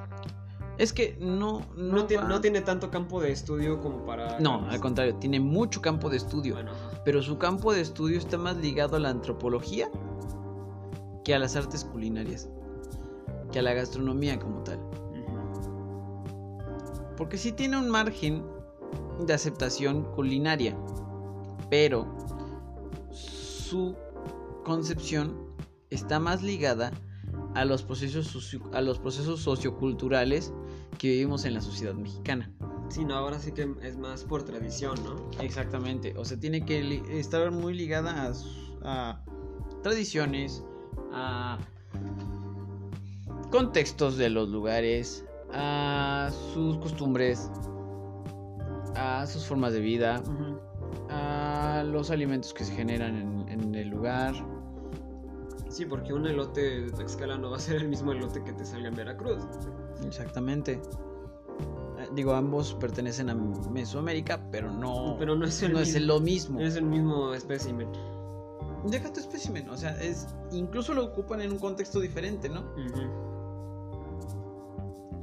Es que no No, no, tiene, no tiene tanto campo de estudio como para. No, al contrario, tiene mucho campo de estudio. Bueno, pero su campo de estudio está más ligado a la antropología que a las artes culinarias, que a la gastronomía como tal. Porque sí tiene un margen de aceptación culinaria, pero su concepción está más ligada a los procesos, a los procesos socioculturales que vivimos en la sociedad mexicana. Sí, no, ahora sí que es más por tradición, ¿no? Exactamente, o sea, tiene que estar muy ligada a, a tradiciones, a contextos de los lugares, a sus costumbres, a sus formas de vida, a los alimentos que se generan en, en el lugar. Sí, porque un elote de Tlaxcala no va a ser el mismo elote que te salga en Veracruz. Exactamente. Eh, Digo, ambos pertenecen a Mesoamérica, pero no, Pero no es el no es mismo. lo mismo. Es el mismo espécimen. Deja tu espécimen, o sea, es incluso lo ocupan en un contexto diferente, ¿no?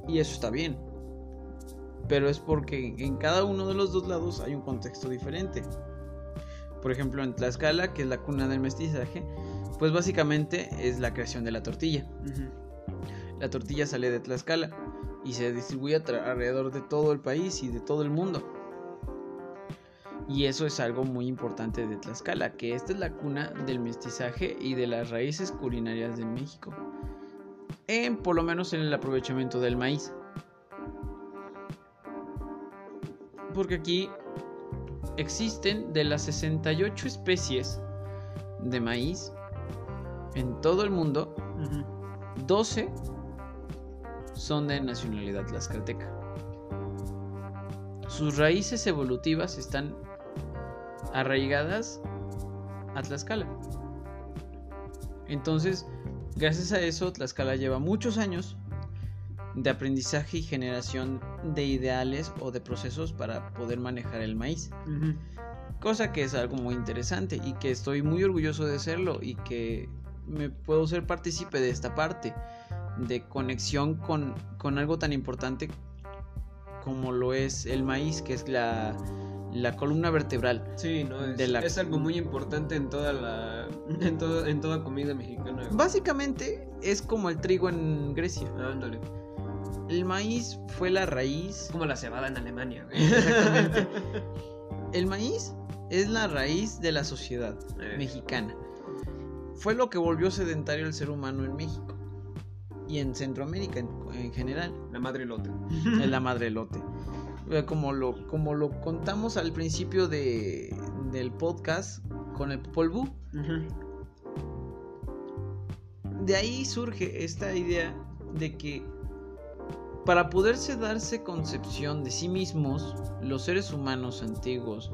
Y eso está bien. Pero es porque en cada uno de los dos lados hay un contexto diferente. Por ejemplo, en Tlaxcala, que es la cuna del mestizaje, pues básicamente es la creación de la tortilla. La tortilla sale de Tlaxcala y se distribuye alrededor de todo el país y de todo el mundo. Y eso es algo muy importante de Tlaxcala, que esta es la cuna del mestizaje y de las raíces culinarias de México. En, por lo menos en el aprovechamiento del maíz. Porque aquí existen de las 68 especies de maíz en todo el mundo, 12 son de nacionalidad tlaxcalteca. Sus raíces evolutivas están arraigadas a Tlaxcala. Entonces, gracias a eso, Tlaxcala lleva muchos años de aprendizaje y generación de ideales o de procesos para poder manejar el maíz. Cosa que es algo muy interesante y que estoy muy orgulloso de serlo y que me puedo ser partícipe de esta parte de conexión con, con algo tan importante como lo es el maíz, que es la, la columna vertebral. Sí, no, es, De la- es algo muy importante en toda la en, todo, en toda comida mexicana. Básicamente es como el trigo en Grecia. Ándale. El maíz fue la raíz. Como la cebada en Alemania. güey. Exactamente. El maíz es la raíz de la sociedad Eh. mexicana. Fue lo que volvió sedentario al ser humano en México y en Centroamérica en, en general. La madre lote. La madre elote. Eh, Como lo, como lo contamos al principio de, del podcast con el Popol Vuh, de ahí surge esta idea de que para poderse darse concepción de sí mismos, los seres humanos antiguos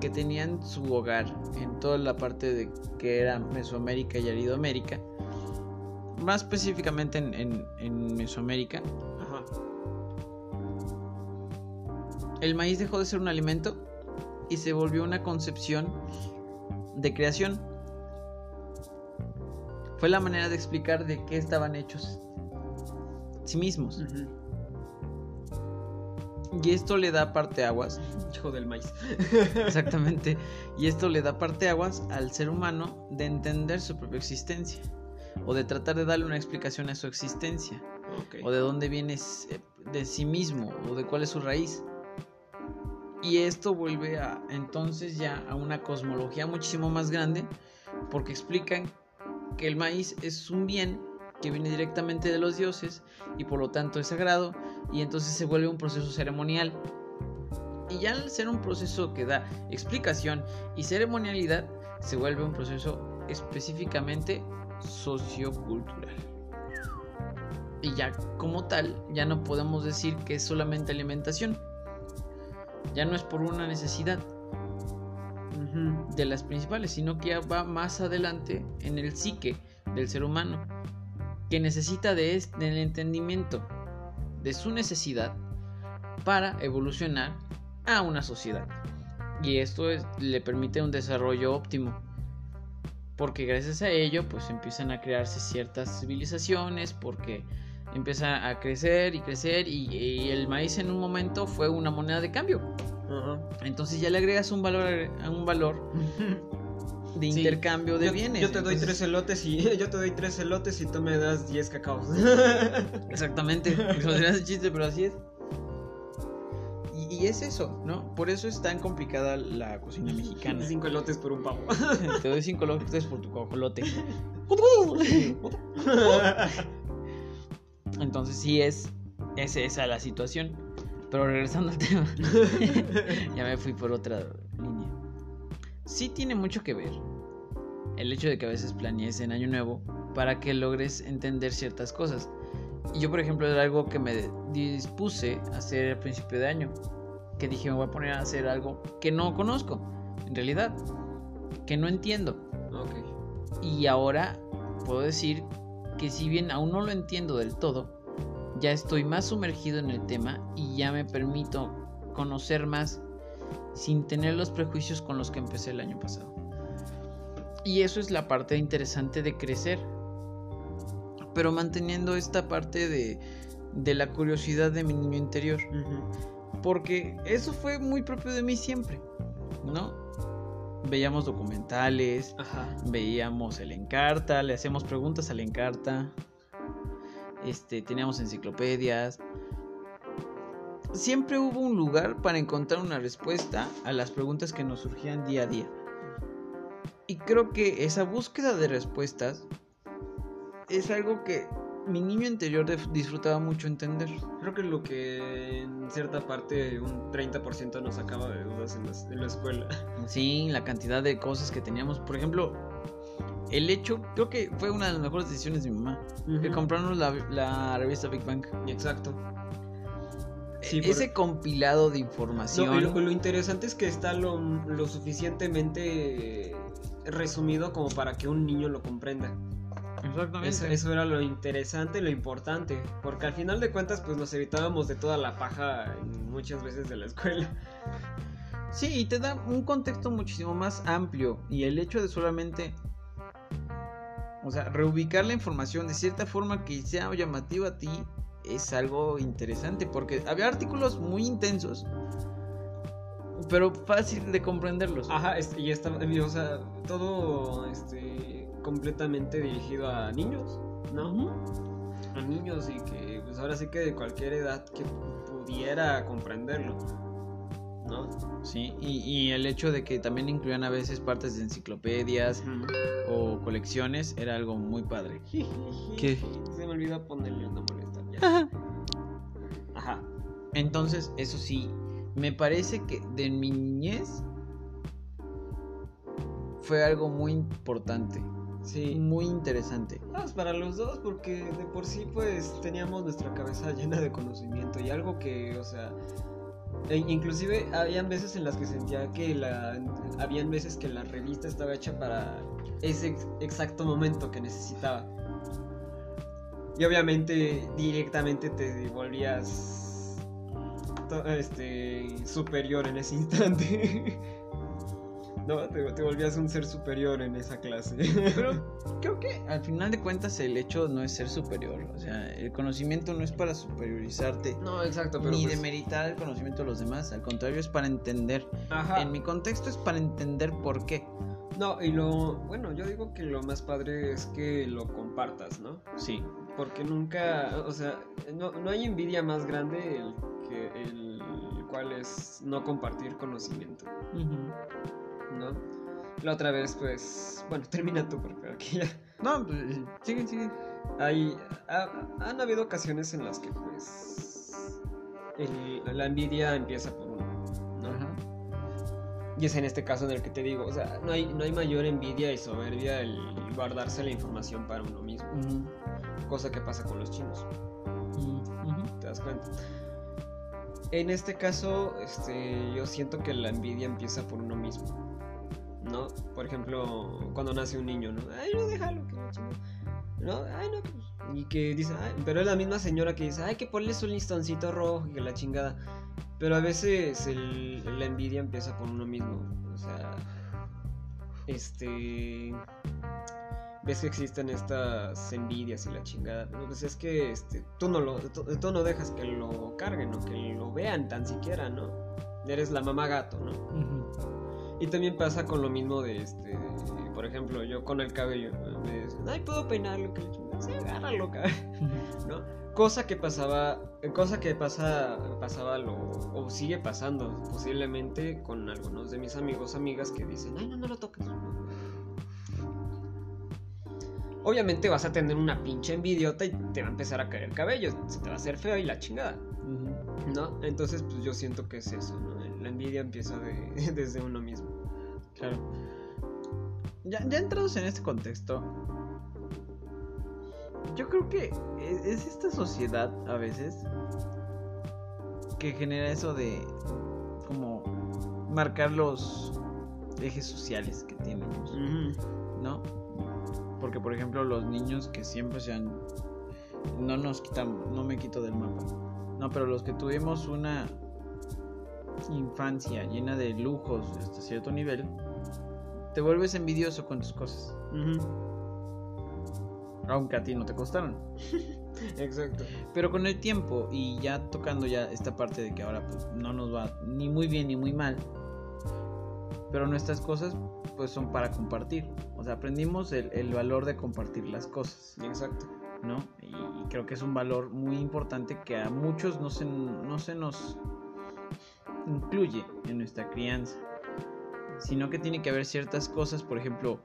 que tenían su hogar en toda la parte de que era Mesoamérica y Aridoamérica, más específicamente en, en- en Mesoamérica, el maíz dejó de ser un alimento y se volvió una concepción de creación. Fue la manera de explicar de qué estaban hechos sí mismos. Y esto le da parteaguas, Hijo del maíz. exactamente, y esto le da parteaguas al ser humano de entender su propia existencia o de tratar de darle una explicación a su existencia o de dónde viene s- de sí mismo o de cuál es su raíz. Y esto vuelve a entonces ya a una cosmología muchísimo más grande porque explican que el maíz es un bien que viene directamente de los dioses y por lo tanto es sagrado y entonces se vuelve un proceso ceremonial. Y ya al ser un proceso que da explicación y ceremonialidad, se vuelve un proceso específicamente sociocultural. Y ya como tal, ya no podemos decir que es solamente alimentación. Ya no es por una necesidad de las principales, sino que ya va más adelante en el psique del ser humano, que necesita de este, del entendimiento de su necesidad para evolucionar a una sociedad. Y esto es- le permite un desarrollo óptimo. Porque gracias a ello, pues empiezan a crearse ciertas civilizaciones, porque empieza a crecer y crecer, y, y el maíz en un momento fue una moneda de cambio. Entonces ya le agregas un valor, un valor de Sí. intercambio de yo, bienes. Yo te doy tres elotes y yo te doy tres elotes y tú me das 10 cacaos. Exactamente. Eso sería ese chiste, pero así es. Y, y es eso, ¿no? Por eso es tan complicada la cocina mexicana. Cinco elotes por un pavo. Te doy cinco lotes por tu cojolote. Entonces sí es, es esa la situación. Pero regresando al tema, ya me fui por otra línea. Sí tiene mucho que ver el hecho de que a veces planees en año nuevo para que logres entender ciertas cosas. Y yo, por ejemplo, era algo que me dispuse a hacer al principio de año. Que dije, me voy a poner a hacer algo que no conozco, en realidad, que no entiendo. Y ahora puedo decir que si bien aún no lo entiendo del todo, ya estoy más sumergido en el tema y ya me permito conocer más sin tener los prejuicios con los que empecé el año pasado. Y eso es la parte interesante de crecer. Pero manteniendo esta parte de, de la curiosidad de mi niño interior. Porque eso fue muy propio de mí siempre, ¿no? Veíamos documentales, veíamos el Encarta, le hacíamos preguntas al Encarta, este, teníamos enciclopedias. Siempre hubo un lugar para encontrar una respuesta a las preguntas que nos surgían día a día. Y creo que esa búsqueda de respuestas es algo que mi niño interior disfrutaba mucho entender. Creo que lo que en cierta parte un 30% nos sacaba de dudas en la, escuela. Sí, la cantidad de cosas que teníamos. Por ejemplo, el hecho, creo que fue una de las mejores decisiones de mi mamá. Que comprarnos la, revista Big Bang. Exacto. Sí, Ese compilado de información. lo, interesante es que está lo, lo suficientemente resumido como para que un niño lo comprenda. Exactamente. Eso, era lo interesante, lo importante, porque al final de cuentas pues nos evitábamos de toda la paja muchas veces de la escuela. Sí, y te da un contexto muchísimo más amplio y el hecho de solamente o sea, reubicar la información de cierta forma que sea llamativa a ti es algo interesante porque había artículos muy intensos pero fácil de comprenderlos. Ajá, y está, o sea, todo este, completamente dirigido a niños, ¿no? A niños y que, pues ahora sí que de cualquier edad que pudiera comprenderlo, ¿no? Sí, y, el hecho de que también incluían a veces partes de enciclopedias o colecciones era algo muy padre. ¿Qué? Se me olvidó ponerle una molesta. Ajá. Entonces, eso sí, me parece que de mi niñez fue algo muy importante. Sí. Muy interesante. Para los dos, porque de por sí pues teníamos nuestra cabeza llena de conocimiento y algo que, o sea, e inclusive habían veces en las que sentía que la, habían veces que la revista estaba hecha para ese exacto momento que necesitaba. Y obviamente directamente te volvías este, superior en ese instante. no, te, volvías un ser superior en esa clase. Pero creo que al final de cuentas el hecho no es ser superior. O sea, el conocimiento no es para superiorizarte. No, exacto. Pero ni pues demeritar el conocimiento de los demás. Al contrario, es para entender. Ajá. En mi contexto es para entender por qué. No, y lo, bueno, yo digo que lo más padre es que lo compartas, ¿no? Sí. Porque nunca, o sea, no, no hay envidia más grande el el cual es no compartir conocimiento. ¿No? La otra vez, pues, bueno, termina tú porque aquí ya. No, pues, sigue, sigue. Hay, han habido ocasiones en las que, pues, la envidia empieza por uno, Y es en este caso en el que te digo, o sea, no hay, no hay mayor envidia y soberbia el guardarse la información para uno mismo. Cosa que pasa con los chinos. ¿Te das cuenta? En este caso, este, yo siento que la envidia empieza por uno mismo. ¿No? Por ejemplo, cuando nace un niño, ¿no? Ay, no, déjalo, que no, ay, no, pues", y que dice, ay, pero es la misma señora que dice, ay, que ponle su listoncito rojo y que la chingada. Pero a veces la envidia empieza por uno mismo. O sea, este ves que existen estas envidias y la chingada. Pero pues es que este, tú, no lo, tú, no dejas que lo carguen o que lo vean tan siquiera, ¿no? Eres la mamá gato, ¿no? Y también pasa con lo mismo de este, por ejemplo, yo con el cabello, me dicen, ay, puedo peinarlo, que sí, agárralo, ¿no? Cosa que pasaba, cosa que pasa, pasaba lo, o sigue pasando posiblemente con algunos de mis amigos, amigas que dicen, ay, no, no lo toques, obviamente vas a tener una pinche envidiota y te va a empezar a caer el cabello, se te va a hacer feo y la chingada. ¿No? Entonces, pues yo siento que es eso, ¿no? La envidia empieza de, desde uno mismo. Claro. Ya, ya entrados en este contexto, yo creo que es, es esta sociedad a veces que genera eso de como marcar los ejes sociales que tenemos, ¿no? Porque por ejemplo los niños que siempre se han no nos quitamos, no me quito del mapa. No, pero los que tuvimos una infancia llena de lujos hasta cierto nivel, te vuelves envidioso con tus cosas. Aunque a ti no te costaron. Exacto. Pero con el tiempo y ya tocando ya esta parte de que ahora pues, no nos va ni muy bien ni muy mal, pero nuestras cosas pues son para compartir. O sea, aprendimos el, el valor de compartir las cosas. Exacto. ¿No? Y, creo que es un valor muy importante que a muchos no se, no se nos incluye en nuestra crianza. Sino que tiene que haber ciertas cosas, por ejemplo,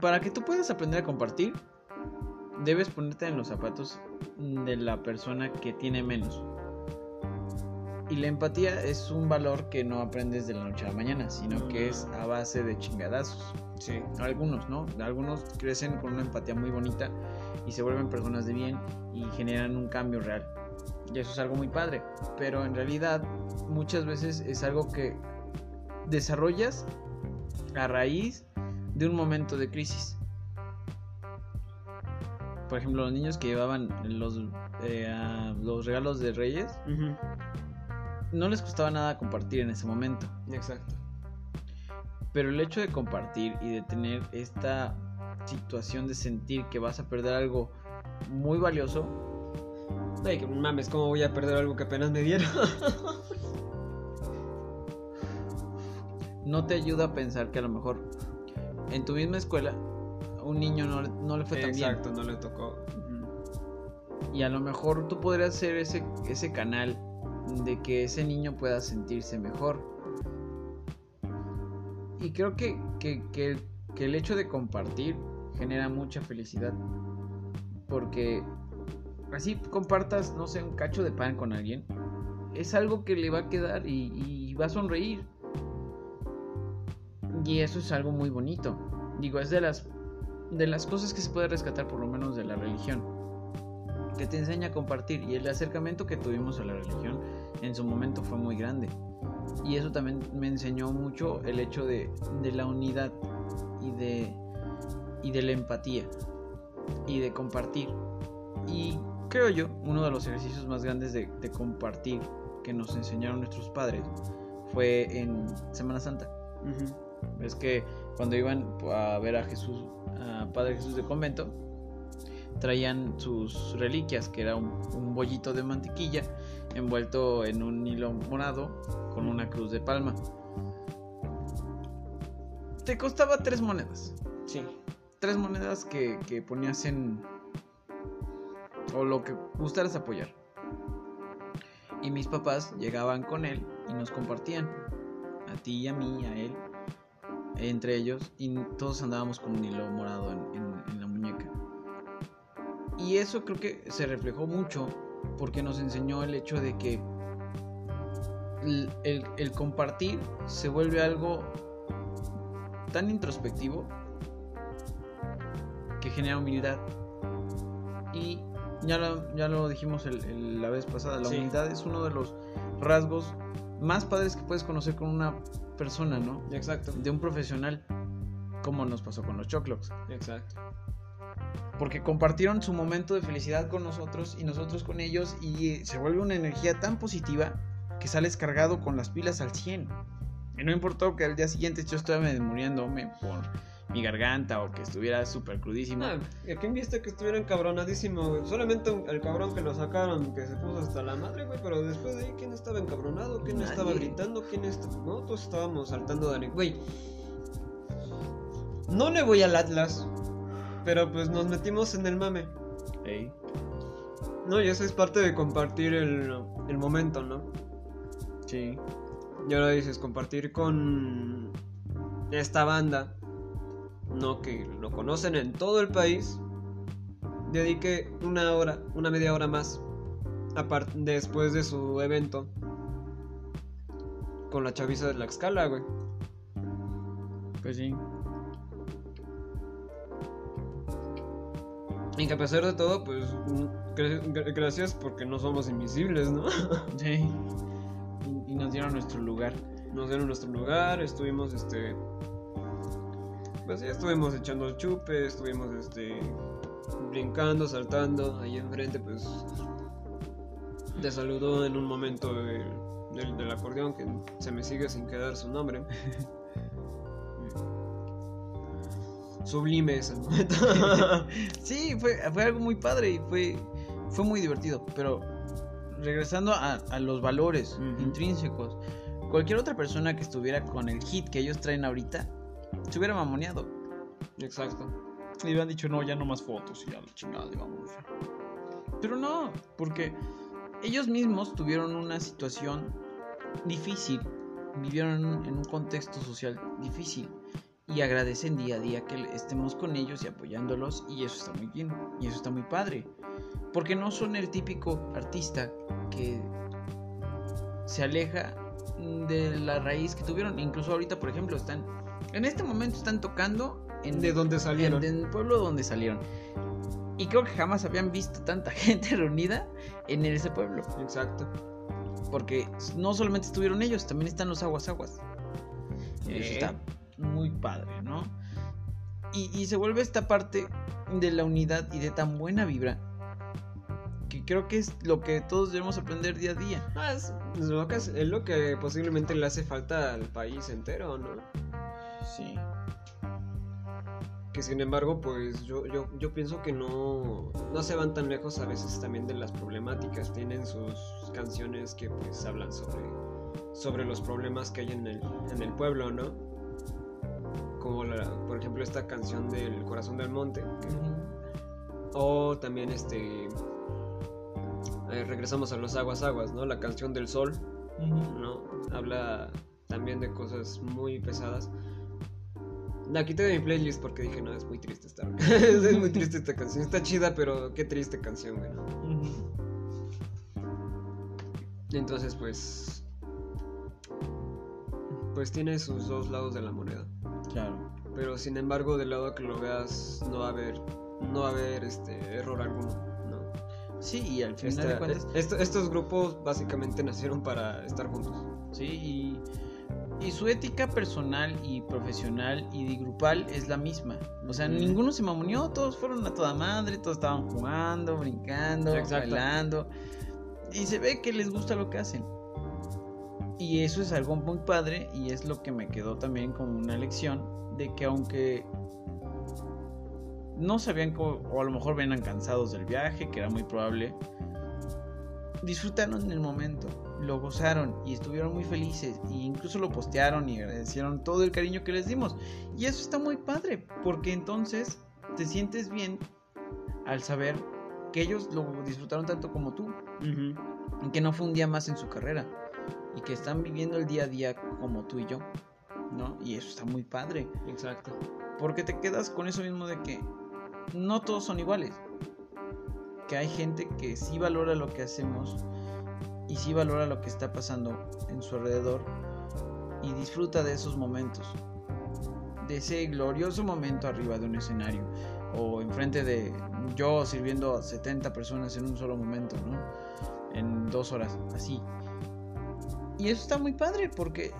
para que tú puedas aprender a compartir, debes ponerte en los zapatos de la persona que tiene menos. Y la empatía es un valor que no aprendes de la noche a la mañana, sino que es a base de chingadazos. Sí. Algunos, ¿no? Algunos crecen con una empatía muy bonita y se vuelven personas de bien y generan un cambio real. Y eso es algo muy padre. Pero en realidad muchas veces es algo que desarrollas a raíz de un momento de crisis. Por ejemplo, los niños que llevaban los, eh, los regalos de Reyes, no les costaba nada compartir en ese momento. Exacto. Pero el hecho de compartir y de tener esta situación de sentir que vas a perder algo muy valioso. Ay, que mames, ¿cómo voy a perder algo que apenas me dieron? no te ayuda a pensar que a lo mejor en tu misma escuela un niño no, no le fue tan bien. Exacto, no le tocó. Y a lo mejor tú podrías ser ese, ese canal de que ese niño pueda sentirse mejor. Y creo que, que, que, que el hecho de compartir genera mucha felicidad. Porque así compartas, no sé, un cacho de pan con alguien, es algo que le va a quedar y, va a sonreír. Y eso es algo muy bonito. Digo, es de las, de las cosas que se puede rescatar por lo menos de la religión. Que te enseña a compartir. Y el acercamiento que tuvimos a la religión en su momento fue muy grande. Y eso también me enseñó mucho el hecho de, de la unidad y de, y de la empatía y de compartir. Y creo yo, uno de los ejercicios más grandes de, de compartir que nos enseñaron nuestros padres fue en Semana Santa. Es que cuando iban a ver a Jesús, a Padre Jesús de convento, traían sus reliquias, que era un, un, bollito de mantequilla envuelto en un hilo morado con una cruz de palma. Te costaba tres monedas. Sí. Tres monedas que, que ponías en... o lo que gustaras apoyar. Y mis papás llegaban con él y nos compartían. A ti y a mí, a él. Entre ellos. Y todos andábamos con un hilo morado en, la muñeca. Y eso creo que se reflejó mucho porque nos enseñó el hecho de que el, el, el, compartir se vuelve algo tan introspectivo que genera humildad. Y ya lo, ya lo dijimos el, el, la vez pasada, la sí. humildad es uno de los rasgos más padres que puedes conocer con una persona, ¿no? Exacto. De un profesional, como nos pasó con los Choclocks. Exacto porque compartieron su momento de felicidad con nosotros y nosotros con ellos y se vuelve una energía tan positiva que sales cargado con las pilas al 100. Y no importó que al día siguiente yo estuviera muriéndome por mi garganta o que estuviera súper crudísimo. Ah, ¿A quién viste que estuviera encabronadísimo, güey? Solamente el cabrón que lo sacaron, que se puso hasta la madre, güey, pero después de ahí, ¿quién estaba encabronado? ¿Quién Nadie. estaba gritando? ¿Quién estaba...? No, todos estábamos saltando de... Güey, no le voy al Atlas, pero pues nos metimos en el mame. Ey. No, y eso es parte de compartir el, el momento, ¿no? Sí. Y ahora dices, compartir con esta banda, ¿no? Que lo conocen en todo el país. Dedique una hora, una media hora más después de su evento con la chaviza de la escala, güey. Pues sí. Y que a pesar de todo, pues gracias porque no somos invisibles, ¿no? Sí. Y, nos dieron nuestro lugar. Nos dieron nuestro lugar, estuvimos este pues ya estuvimos echando chupe, estuvimos este brincando, saltando, ahí enfrente pues te saludó en un momento el, del acordeón que se me sigue sin quedar su nombre. Sublime ese momento. sí, fue, fue algo muy padre y fue, fue muy divertido. Pero regresando a, los valores intrínsecos, cualquier otra persona que estuviera con el hit que ellos traen ahorita, se hubiera mamoneado. Exacto. Le hubieran dicho, no, ya no más fotos y ya la chingada, vamos. Pero no, porque ellos mismos tuvieron una situación difícil, vivieron en un contexto social difícil y agradecen día a día que estemos con ellos y apoyándolos y eso está muy bien y eso está muy padre porque no son el típico artista que se aleja de la raíz que tuvieron incluso ahorita por ejemplo están en este momento están tocando en de donde salieron en, el pueblo donde salieron y creo que jamás habían visto tanta gente reunida en ese pueblo exacto porque no solamente estuvieron ellos también están los aguas aguas eso está muy padre, ¿no? Y, se vuelve esta parte de la unidad y de tan buena vibra que creo que es lo que todos debemos aprender día a día. Ah, es, lo que, es, lo que posiblemente le hace falta al país entero, ¿no? Sí. Que sin embargo, pues yo, yo, yo pienso que no, no se van tan lejos a veces también de las problemáticas. Tienen sus canciones que pues hablan sobre, sobre los problemas que hay en el, en el pueblo, ¿no? como por ejemplo esta canción del Corazón del Monte. O también este... Eh, regresamos a los aguas aguas, ¿no? La canción del sol, ¿no? Habla también de cosas muy pesadas. La quité de mi playlist porque dije, no, es muy triste esta. es muy triste esta canción. Está chida, pero qué triste canción, güey. Entonces, pues. Pues tiene sus dos lados de la moneda. Claro. Pero sin embargo, del lado que lo veas, no va a haber, no va a haber este error alguno, ¿no? Sí, y al final de cuentas... estos grupos básicamente nacieron para estar juntos. Sí, y, y, su ética personal y profesional y grupal es la misma. O sea, ninguno se mamoneó, todos fueron a toda madre, todos estaban jugando, brincando, bailando. Y se ve que les gusta lo que hacen. Y eso es algo muy padre y es lo que me quedó también como una lección de que aunque no sabían o a lo mejor venían cansados del viaje, que era muy probable, disfrutaron el momento, lo gozaron y estuvieron muy felices e incluso lo postearon y agradecieron todo el cariño que les dimos. Y eso está muy padre, porque entonces te sientes bien al saber que ellos lo disfrutaron tanto como tú, y que no fue un día más en su carrera y que están viviendo el día a día como tú y yo, ¿no? Y eso está muy padre. Exacto. Porque te quedas con eso mismo de que no todos son iguales. Que hay gente que sí valora lo que hacemos y sí valora lo que está pasando en su alrededor y disfruta de esos momentos. De ese glorioso momento arriba de un escenario o enfrente de yo sirviendo a 70 personas en un solo momento, ¿no? En dos horas, así. Y eso está muy padre porque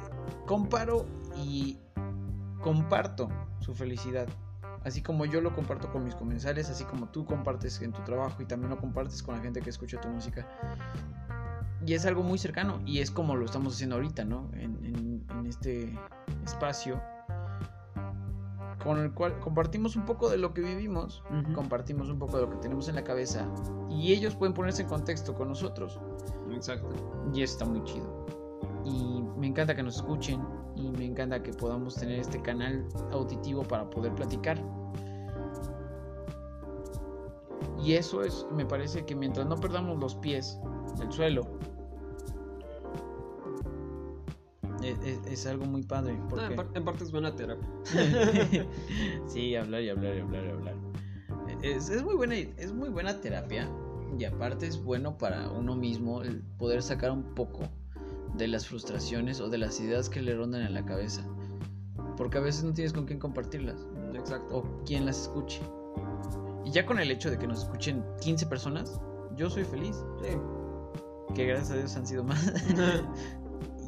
comparo y comparto su felicidad. Así como yo lo comparto con mis comensales, así como tú compartes en tu trabajo y también lo compartes con la gente que escucha tu música. Y es algo muy cercano y es como lo estamos haciendo ahorita, ¿no? En, este espacio con el cual compartimos un poco de lo que vivimos, compartimos un poco de lo que tenemos en la cabeza y ellos pueden ponerse en contexto con nosotros. Exacto. Y eso está muy chido y me encanta que nos escuchen y me encanta que podamos tener este canal auditivo para poder platicar. Y eso es, me parece que mientras no perdamos los pies del suelo, es, algo muy padre. Porque... en, parte, es buena terapia. sí, hablar y hablar y hablar y hablar. Es, es, muy buena, es muy buena terapia Y aparte es bueno para uno mismo el poder sacar un poco de las frustraciones o de las ideas que le rondan en la cabeza. Porque a veces no tienes con quién compartirlas Exacto. o quien las escuche. Y ya con el hecho de que nos escuchen 15 personas, yo soy feliz. Sí. Que gracias a Dios han sido más.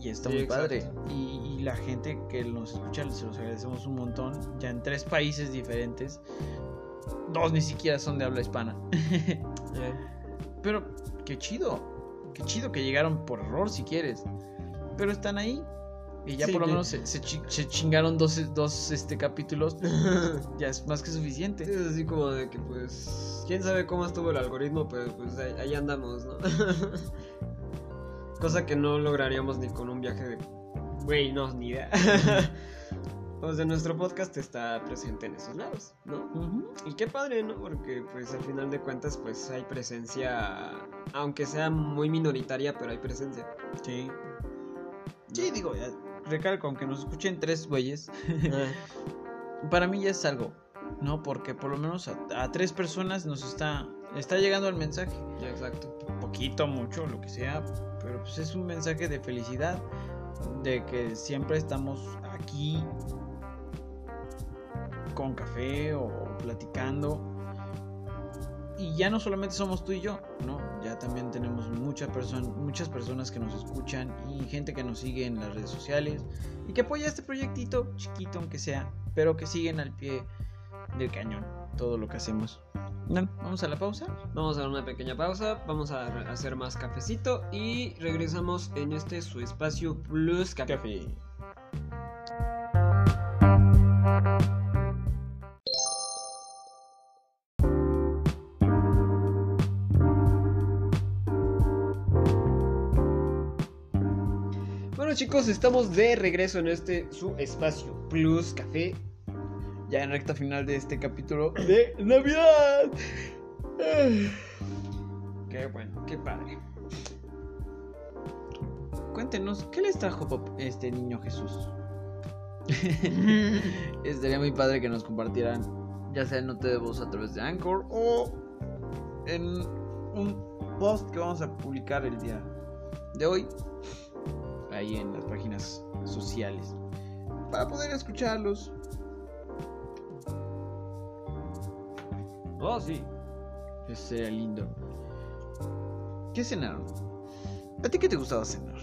y está Sí, muy exacto. padre. Y, y la gente que nos escucha, se los agradecemos un montón. Ya en tres países diferentes. Dos ni siquiera son de habla hispana. Pero qué chido. Qué chido que llegaron por error si quieres. Pero están ahí. Y ya Sí, por lo menos se, se chi- se chingaron dos, dos este, capítulos. ya es más que suficiente. es así como de que pues quién sabe cómo estuvo el algoritmo, pero pues ahí, ahí andamos, ¿no? Cosa que no lograríamos ni con un viaje de güey, no, ni idea. o sea, nuestro podcast está presente en esos lados, ¿no? Y qué padre, ¿no? Porque pues al final de cuentas pues hay presencia, aunque sea muy minoritaria, pero hay presencia. Sí. Sí, digo, ya, recalco, aunque nos escuchen tres güeyes, para mí ya es algo, ¿no? Porque por lo menos a, a tres personas nos está, está llegando el mensaje. Ya, exacto. Poquito, mucho, lo que sea, pues es un mensaje de felicidad, de que siempre estamos aquí con café o platicando. Y ya no solamente somos tú y yo, ¿no? Ya también tenemos muchas personas, muchas personas que nos escuchan y gente que nos sigue en las redes sociales y que apoya este proyectito, chiquito aunque sea, pero que siguen al pie del cañón todo lo que hacemos. Bueno, vamos a la pausa. Vamos a dar una pequeña pausa, vamos a hacer más cafecito y regresamos en este su espacio Plus Café. Café. Bueno chicos, estamos de regreso en este su espacio Plus Café. Ya en recta final de este capítulo de Navidad. Qué bueno, qué padre. Cuéntenos, ¿qué les trajo pap- este niño Jesús? Estaría muy padre que nos compartieran, ya sea en nota de voz a través de Anchor o en un post que vamos a publicar el día de hoy, ahí en las páginas sociales, para poder escucharlos. Oh, sí. Eso sería lindo. ¿Qué cenaron? ¿A ti qué te gustaba cenar?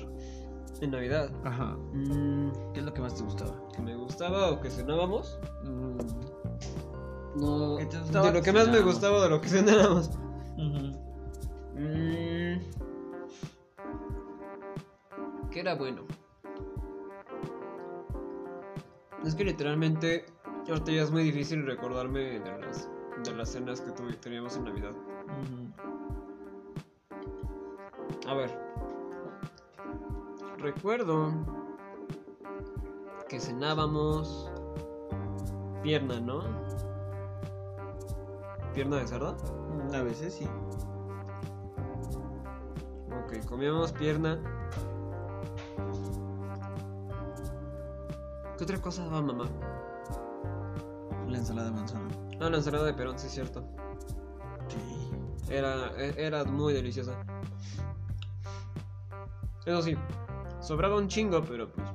En Navidad. Ajá. Mm, ¿Qué es lo que más te gustaba? ¿Que me gustaba o que cenábamos? Mm, No. ¿Qué te gustaba De lo que que más me gustaba de lo que cenábamos. Mm, que era bueno. Es que literalmente ahorita ya es muy difícil recordarme de las, de las cenas que tuvi- teníamos en Navidad. A ver. Recuerdo que cenábamos pierna, ¿no? ¿Pierna de cerdo? A veces sí. Ok, comíamos pierna. ¿Qué otra cosa daba mamá? La ensalada de manzana. Ah, la ensalada de perón, sí es cierto. Sí. Era, e- era muy deliciosa. Eso sí, sobraba un chingo, pero pues.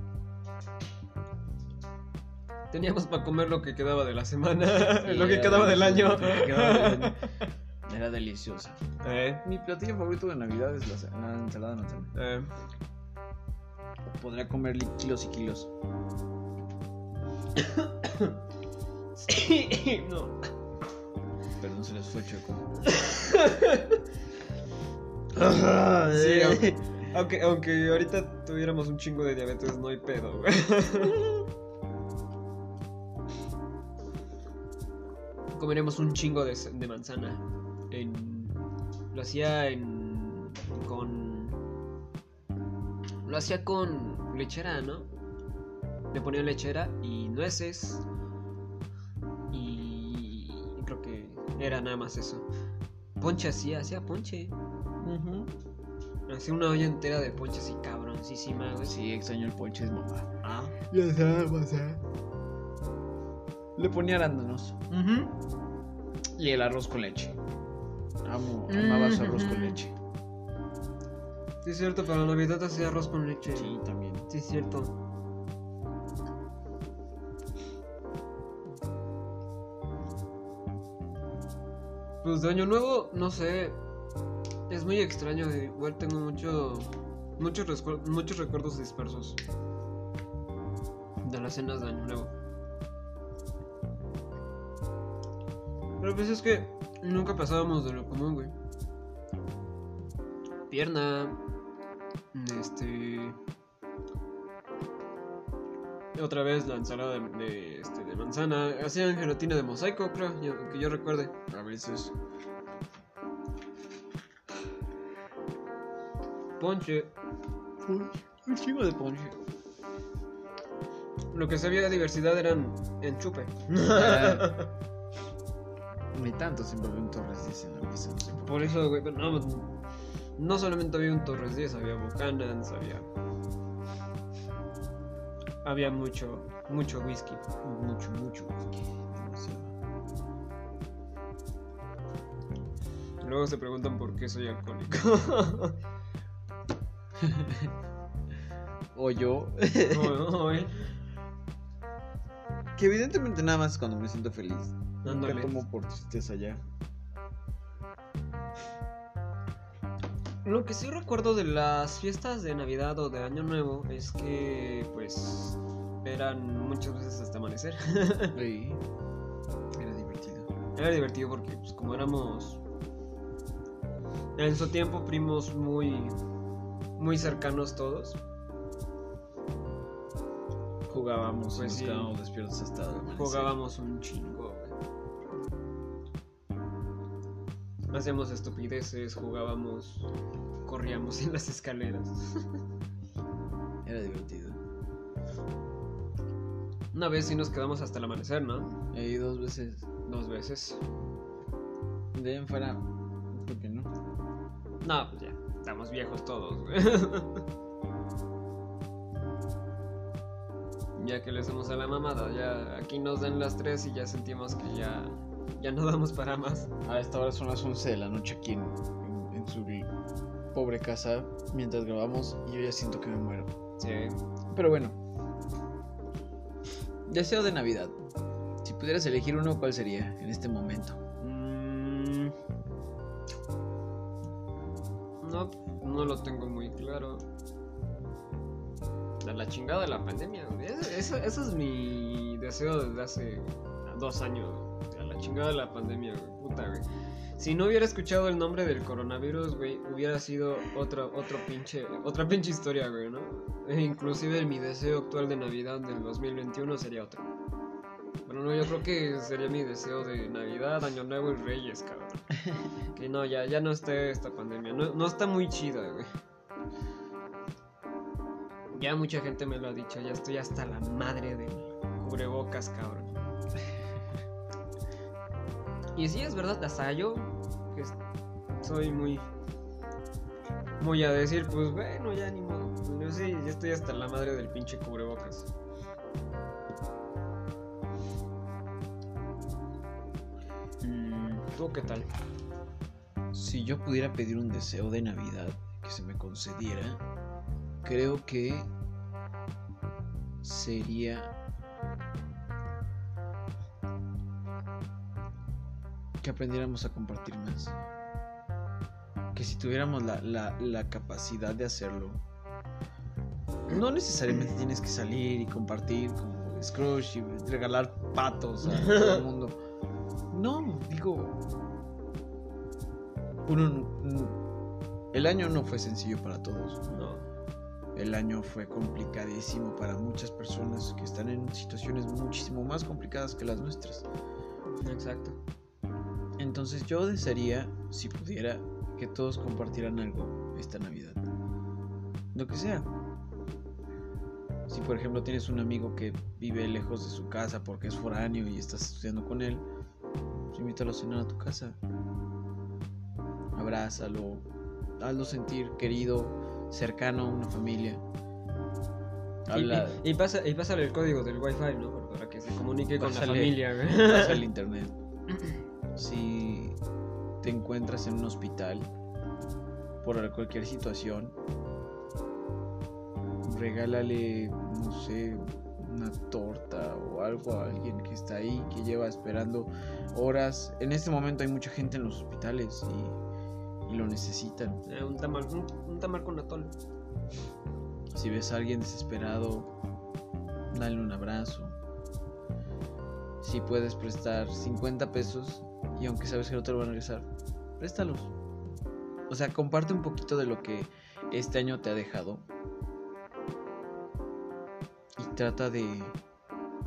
Teníamos para comer lo que quedaba de la semana, lo que quedaba del año. delicioso, lo que quedaba del año. Era deliciosa. Eh, Mi platillo favorito de Navidad es la, la ensalada de manzana. eh. Podría comer kilos y kilos. No. Perdón, se les fue chueco. Sí, aunque, aunque, aunque ahorita tuviéramos un chingo de diabetes, no hay pedo, güey. Comeremos un chingo de, de manzana. En, lo hacía en. con. Lo hacía con lechera, ¿no? Le ponía lechera y nueces. Era nada más eso. Ponche hacía, hacía ponche. Hacía una olla entera de ponche así cabroncísima, güey. Sí, extraño el ponche de mamá. Ah. La ensalada de manzana. Le ponía arándanos. Y el arroz con leche. Amo, amaba su arroz con leche. Sí, es cierto, para Navidad hacía arroz con leche. Sí, también. Sí, es cierto. Pues de Año Nuevo, no sé. Es muy extraño. Igual tengo mucho, muchos, muchos recuerdos dispersos de las cenas de Año Nuevo. Pero pues es que nunca pasábamos de lo común, güey. Pierna. Este. Otra vez la ensalada de, de, este, de manzana. Hacían gelatina de mosaico, creo, yo- que yo recuerde. A veces. Ponche. Un de ponche. Lo que se había diversidad eran enchupe. Ni tanto, siempre había un Torres 10 en la mesa. No sé por Por eso, güey, pero no, no solamente había un Torres 10, había Buchanan's, había. Había mucho, mucho whisky. Mucho, mucho whisky. Luego se preguntan por qué soy alcohólico. O yo. No, no, que evidentemente nada más cuando me siento feliz. Nunca tomo por tristeza ya. Lo que sí recuerdo de las fiestas de Navidad o de Año Nuevo es que, pues, eran muchas veces hasta amanecer. Sí. Era divertido. Era divertido porque, pues, como éramos en su tiempo primos muy, muy cercanos todos, Jugábamos Pues y nos sí. quedábamos despiertos hasta el amanecer. jugábamos un chingo. Hacíamos estupideces, jugábamos, corríamos en las escaleras. Era divertido. Una vez sí nos quedamos hasta el amanecer, ¿no? Y dos veces. Dos veces. De ahí en fuera. ¿Por qué no? No, pues ya, estamos viejos todos, güey. Ya que le hacemos a la mamada, ya aquí nos dan las 3 y ya sentimos que ya, ya no damos para más. A esta hora son las 11 de la noche aquí en, en- en su pobre casa mientras grabamos y yo ya siento que me muero. Sí. Pero bueno. Deseo de Navidad. Si pudieras elegir uno, ¿cuál sería en este momento? Mm. No, no lo tengo muy claro. La chingada de la pandemia. Eso, eso, eso es mi deseo desde hace dos años. Chingada la pandemia, güey. Puta, güey. Si no hubiera escuchado el nombre del coronavirus, güey, hubiera sido otro, otro pinche, otra pinche historia, güey, ¿no? E inclusive mi deseo actual de Navidad del 2021 sería otro. Bueno, no, yo creo que sería mi deseo de Navidad, Año Nuevo y Reyes, cabrón. Que no, ya, ya no esté esta pandemia. No, no está muy chida, güey. Ya mucha gente me lo ha dicho, ya estoy hasta la madre del cubrebocas, cabrón. Y sí, es verdad, hasta yo, que es- soy muy... Muy a decir, pues bueno, ya ni modo. Yo sí, ya estoy hasta la madre del pinche cubrebocas. Mm, ¿Tú qué tal? si yo pudiera pedir un deseo de Navidad que se me concediera, creo que sería que aprendiéramos a compartir más. Que si tuviéramos la, la- la capacidad de hacerlo, no necesariamente tienes que salir y compartir como Scrooge y regalar patos a todo el mundo. No, digo, uno, no- el año no fue sencillo para todos. No. El año fue complicadísimo para muchas personas que están en situaciones muchísimo más complicadas que las nuestras. Exacto. Entonces yo desearía, si pudiera, que todos compartieran algo esta Navidad. Lo que sea. Si por ejemplo tienes un amigo que vive lejos de su casa porque es foráneo y estás estudiando con él, pues invítalo a cenar a tu casa. Abrázalo, hazlo sentir querido, cercano a una familia. Habla, y, y pasa, y pásale el código del wifi, ¿no? Para que se comunique con la Pásale. familia, pasa el internet. Si te encuentras en un hospital por cualquier situación, regálale, no sé, una torta o algo a alguien que está ahí, que lleva esperando horas. En este momento hay mucha gente en los hospitales y, lo necesitan. Eh, un, tamal, un, tamal con atol. Si ves a alguien desesperado, dale un abrazo. Si puedes prestar 50 pesos y aunque sabes que no te lo van a regresar, préstalos. O sea, comparte un poquito de lo que este año te ha dejado. Y trata de...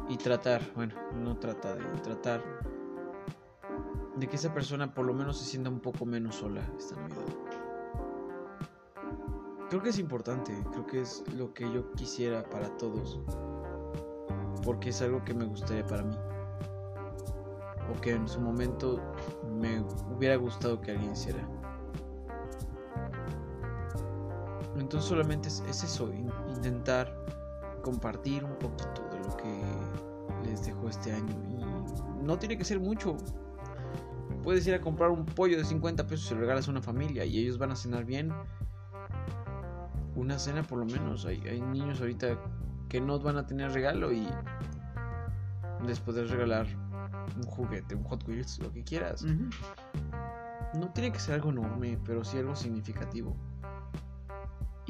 Y tratar, bueno, no trata de tratar de que esa persona por lo menos se sienta un poco menos sola esta Navidad. Creo que es importante, creo que es lo que yo quisiera para todos, porque es algo que me gustaría para mí, o que en su momento me hubiera gustado que alguien hiciera. Entonces solamente es, eso, intentar compartir un poquito de lo que les dejó este año. Y no tiene que ser mucho. Puedes ir a comprar un pollo de 50 pesos y lo regalas a una familia y ellos van a cenar bien. Una cena por lo menos. Hay, niños ahorita que no van a tener regalo y les puedes regalar un juguete, un Hot Wheels, lo que quieras. No tiene que ser algo enorme, pero sí algo significativo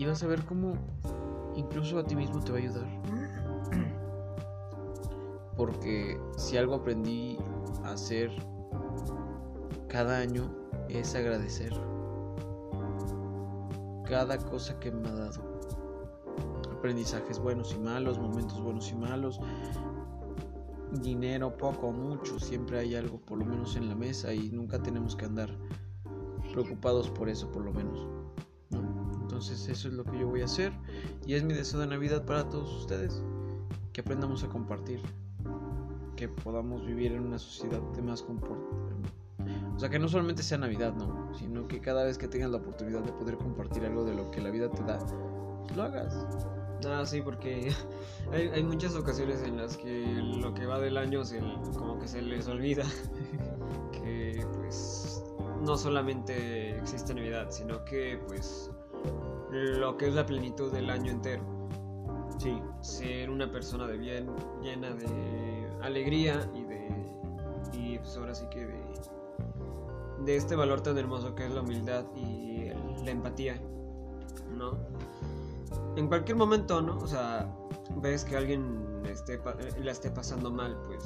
y vas a ver cómo incluso a ti mismo te va a ayudar. Porque si algo aprendí a hacer cada año es agradecer cada cosa que me ha dado. Aprendizajes buenos y malos, momentos buenos y malos, dinero poco o mucho, siempre hay algo por lo menos en la mesa y nunca tenemos que andar preocupados por eso por lo menos. Entonces eso es lo que yo voy a hacer y es mi deseo de Navidad para todos ustedes. Que aprendamos a compartir, que podamos vivir en una sociedad de más confort. O sea, que no solamente sea Navidad, no, sino que cada vez que tengas la oportunidad de poder compartir algo de lo que la vida te da, lo hagas. Ah, sí, porque hay, hay, muchas ocasiones en las que lo que va del año se, como que se les olvida que pues no solamente existe Navidad, sino que pues lo que es la plenitud del año entero. Sí. Ser una persona de bien, llena de alegría y de. Y pues ahora sí que de. De este valor tan hermoso que es la humildad y la empatía, ¿no? En cualquier momento, ¿no? O sea, ves que alguien esté, la esté pasando mal, pues.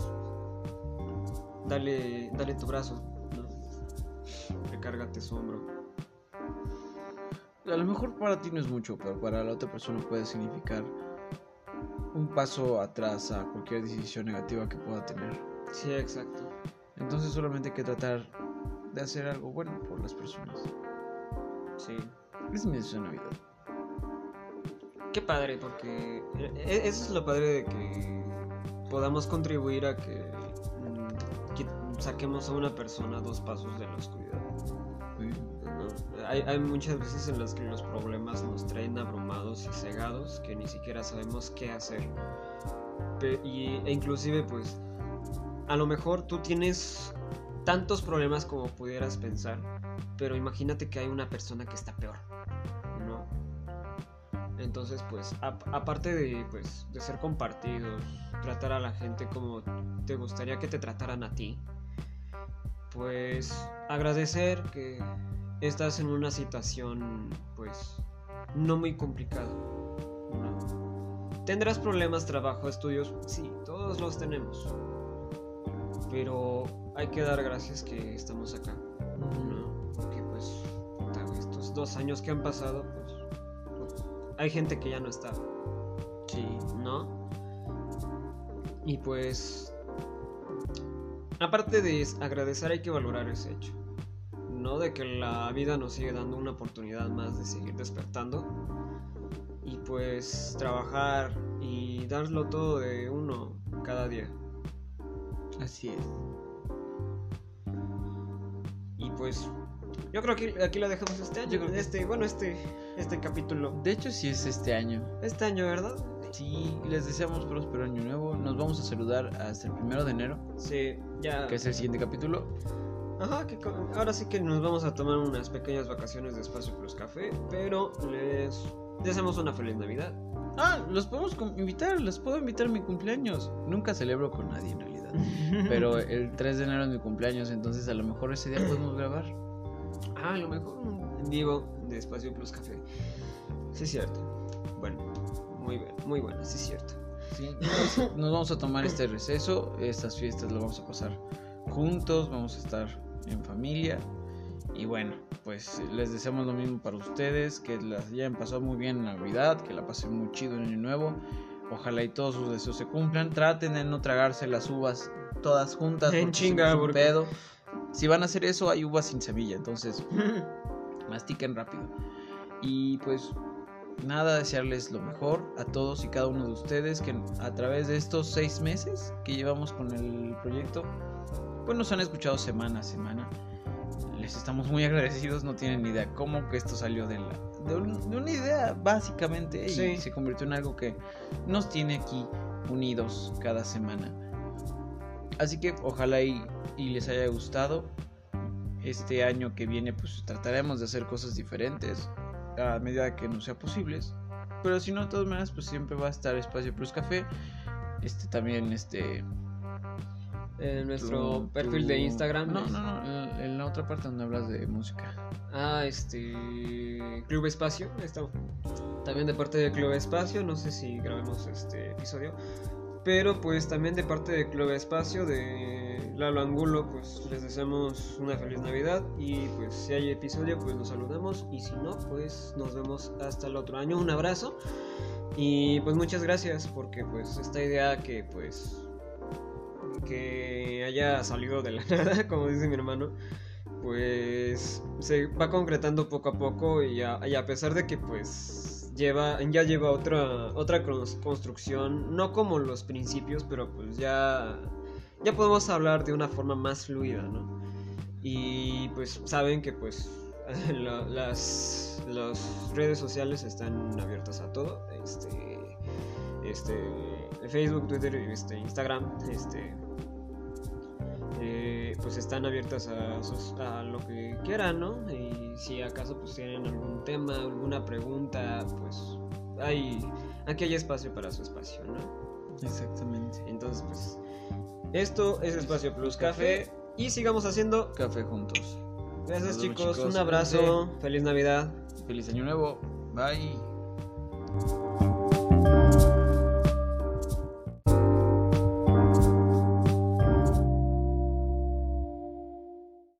Dale, dale tu brazo, ¿no? Recárgate su hombro a lo mejor para ti no es mucho, pero para la otra persona puede significar un paso atrás a cualquier decisión negativa que pueda tener. Sí, exacto. Entonces solamente hay que tratar de hacer algo bueno por las personas. Sí. Es mi deseo de Navidad. Qué padre, porque e, eso es lo padre de que podamos contribuir a que, mm, saquemos a una persona dos pasos de la oscuridad hay, muchas veces en las que los problemas nos traen abrumados y cegados que ni siquiera sabemos qué hacer. y, e inclusive pues a lo mejor tú tienes tantos problemas como pudieras pensar, pero imagínate que hay una persona que está peor. Entonces pues aparte de, pues, de ser compartidos, tratar a la gente como te gustaría que te trataran a ti, pues agradecer que estás en una situación pues no muy complicada. ¿Tendrás problemas, trabajo, estudios? Sí, todos los tenemos. Pero hay que dar gracias que estamos acá. ¿no? Que pues estos dos años que han pasado, pues hay gente que ya no está. Sí. ¿No? Y pues aparte de agradecer hay que valorar ese hecho. De que la vida nos sigue dando una oportunidad más de seguir despertando y pues trabajar y darlo todo de uno cada día. Así es. Y pues yo creo que aquí lo dejamos este año. Este, bueno, este, este capítulo. De hecho, sí es este año. Este año, ¿verdad? Sí, les deseamos próspero año nuevo. Nos vamos a saludar hasta el primero de enero. Sí, ya. Que es el siguiente capítulo. Ajá, que co- ahora sí que nos vamos a tomar unas pequeñas vacaciones de Espacio Plus Café, pero les deseamos una feliz Navidad. Ah, los podemos com- invitar, los puedo invitar a mi cumpleaños. Nunca celebro con nadie en realidad. Pero el 3 de enero es mi cumpleaños, entonces a lo mejor ese día podemos grabar. Ah, a lo mejor un vivo de Espacio Plus Café. Sí, es cierto. Bueno, muy bien, muy bueno, sí, es cierto. Sí, nos, nos vamos a tomar este receso, estas fiestas las vamos a pasar juntos, vamos a estar en familia. Y bueno, pues les deseamos lo mismo para ustedes, que las hayan pasado muy bien en Navidad, que la pasen muy chido en Año Nuevo. Ojalá y todos sus deseos se cumplan. Traten de no tragarse las uvas todas juntas. En chinga, porque- pedo. Si van a hacer eso, hay uvas sin semilla, entonces mastiquen rápido. Y pues nada, desearles lo mejor a todos y cada uno de ustedes que a través de estos seis meses que llevamos con el proyecto, pues nos han escuchado semana a semana. Les estamos muy agradecidos, no tienen ni idea cómo que esto salió de, la, de, un- de una idea básicamente y Sí. se convirtió en algo que nos tiene aquí unidos cada semana. Así que ojalá y, y les haya gustado. Este año que viene pues trataremos de hacer cosas diferentes a medida que nos sea posibles. Pero si no, de todas maneras pues siempre va a estar Espacio Plus Café. Este también este En nuestro tu- perfil tu- de Instagram. No, no, no, en la otra parte donde hablas de música. Ah, este. Club Espacio. Está también de parte de Club Espacio. No sé si grabemos este episodio. Pero pues también de parte de Club Espacio, de Lalo Angulo, pues les deseamos una feliz Navidad. Y pues si hay episodio, pues nos saludamos. Y si no, pues nos vemos hasta el otro año. Un abrazo. Y pues muchas gracias porque pues esta idea que pues que haya salido de la nada, como dice mi hermano, pues se va concretando poco a poco y a, y a pesar de que pues lleva ya lleva otra otra cons- construcción, no como los principios, pero pues ya ya podemos hablar de una forma más fluida, ¿no? Y pues saben que pues la- las las redes sociales están abiertas a todo, este este Facebook, Twitter, este Instagram, este eh, pues están abiertas a, lo que quieran, ¿no? Y si acaso pues tienen algún tema, alguna pregunta, pues hay aquí hay espacio para su espacio, ¿no? Exactamente. Entonces pues esto es Espacio Plus Café y sigamos haciendo. Café juntos. Gracias chicos. un abrazo, feliz Navidad. Feliz año nuevo. Bye.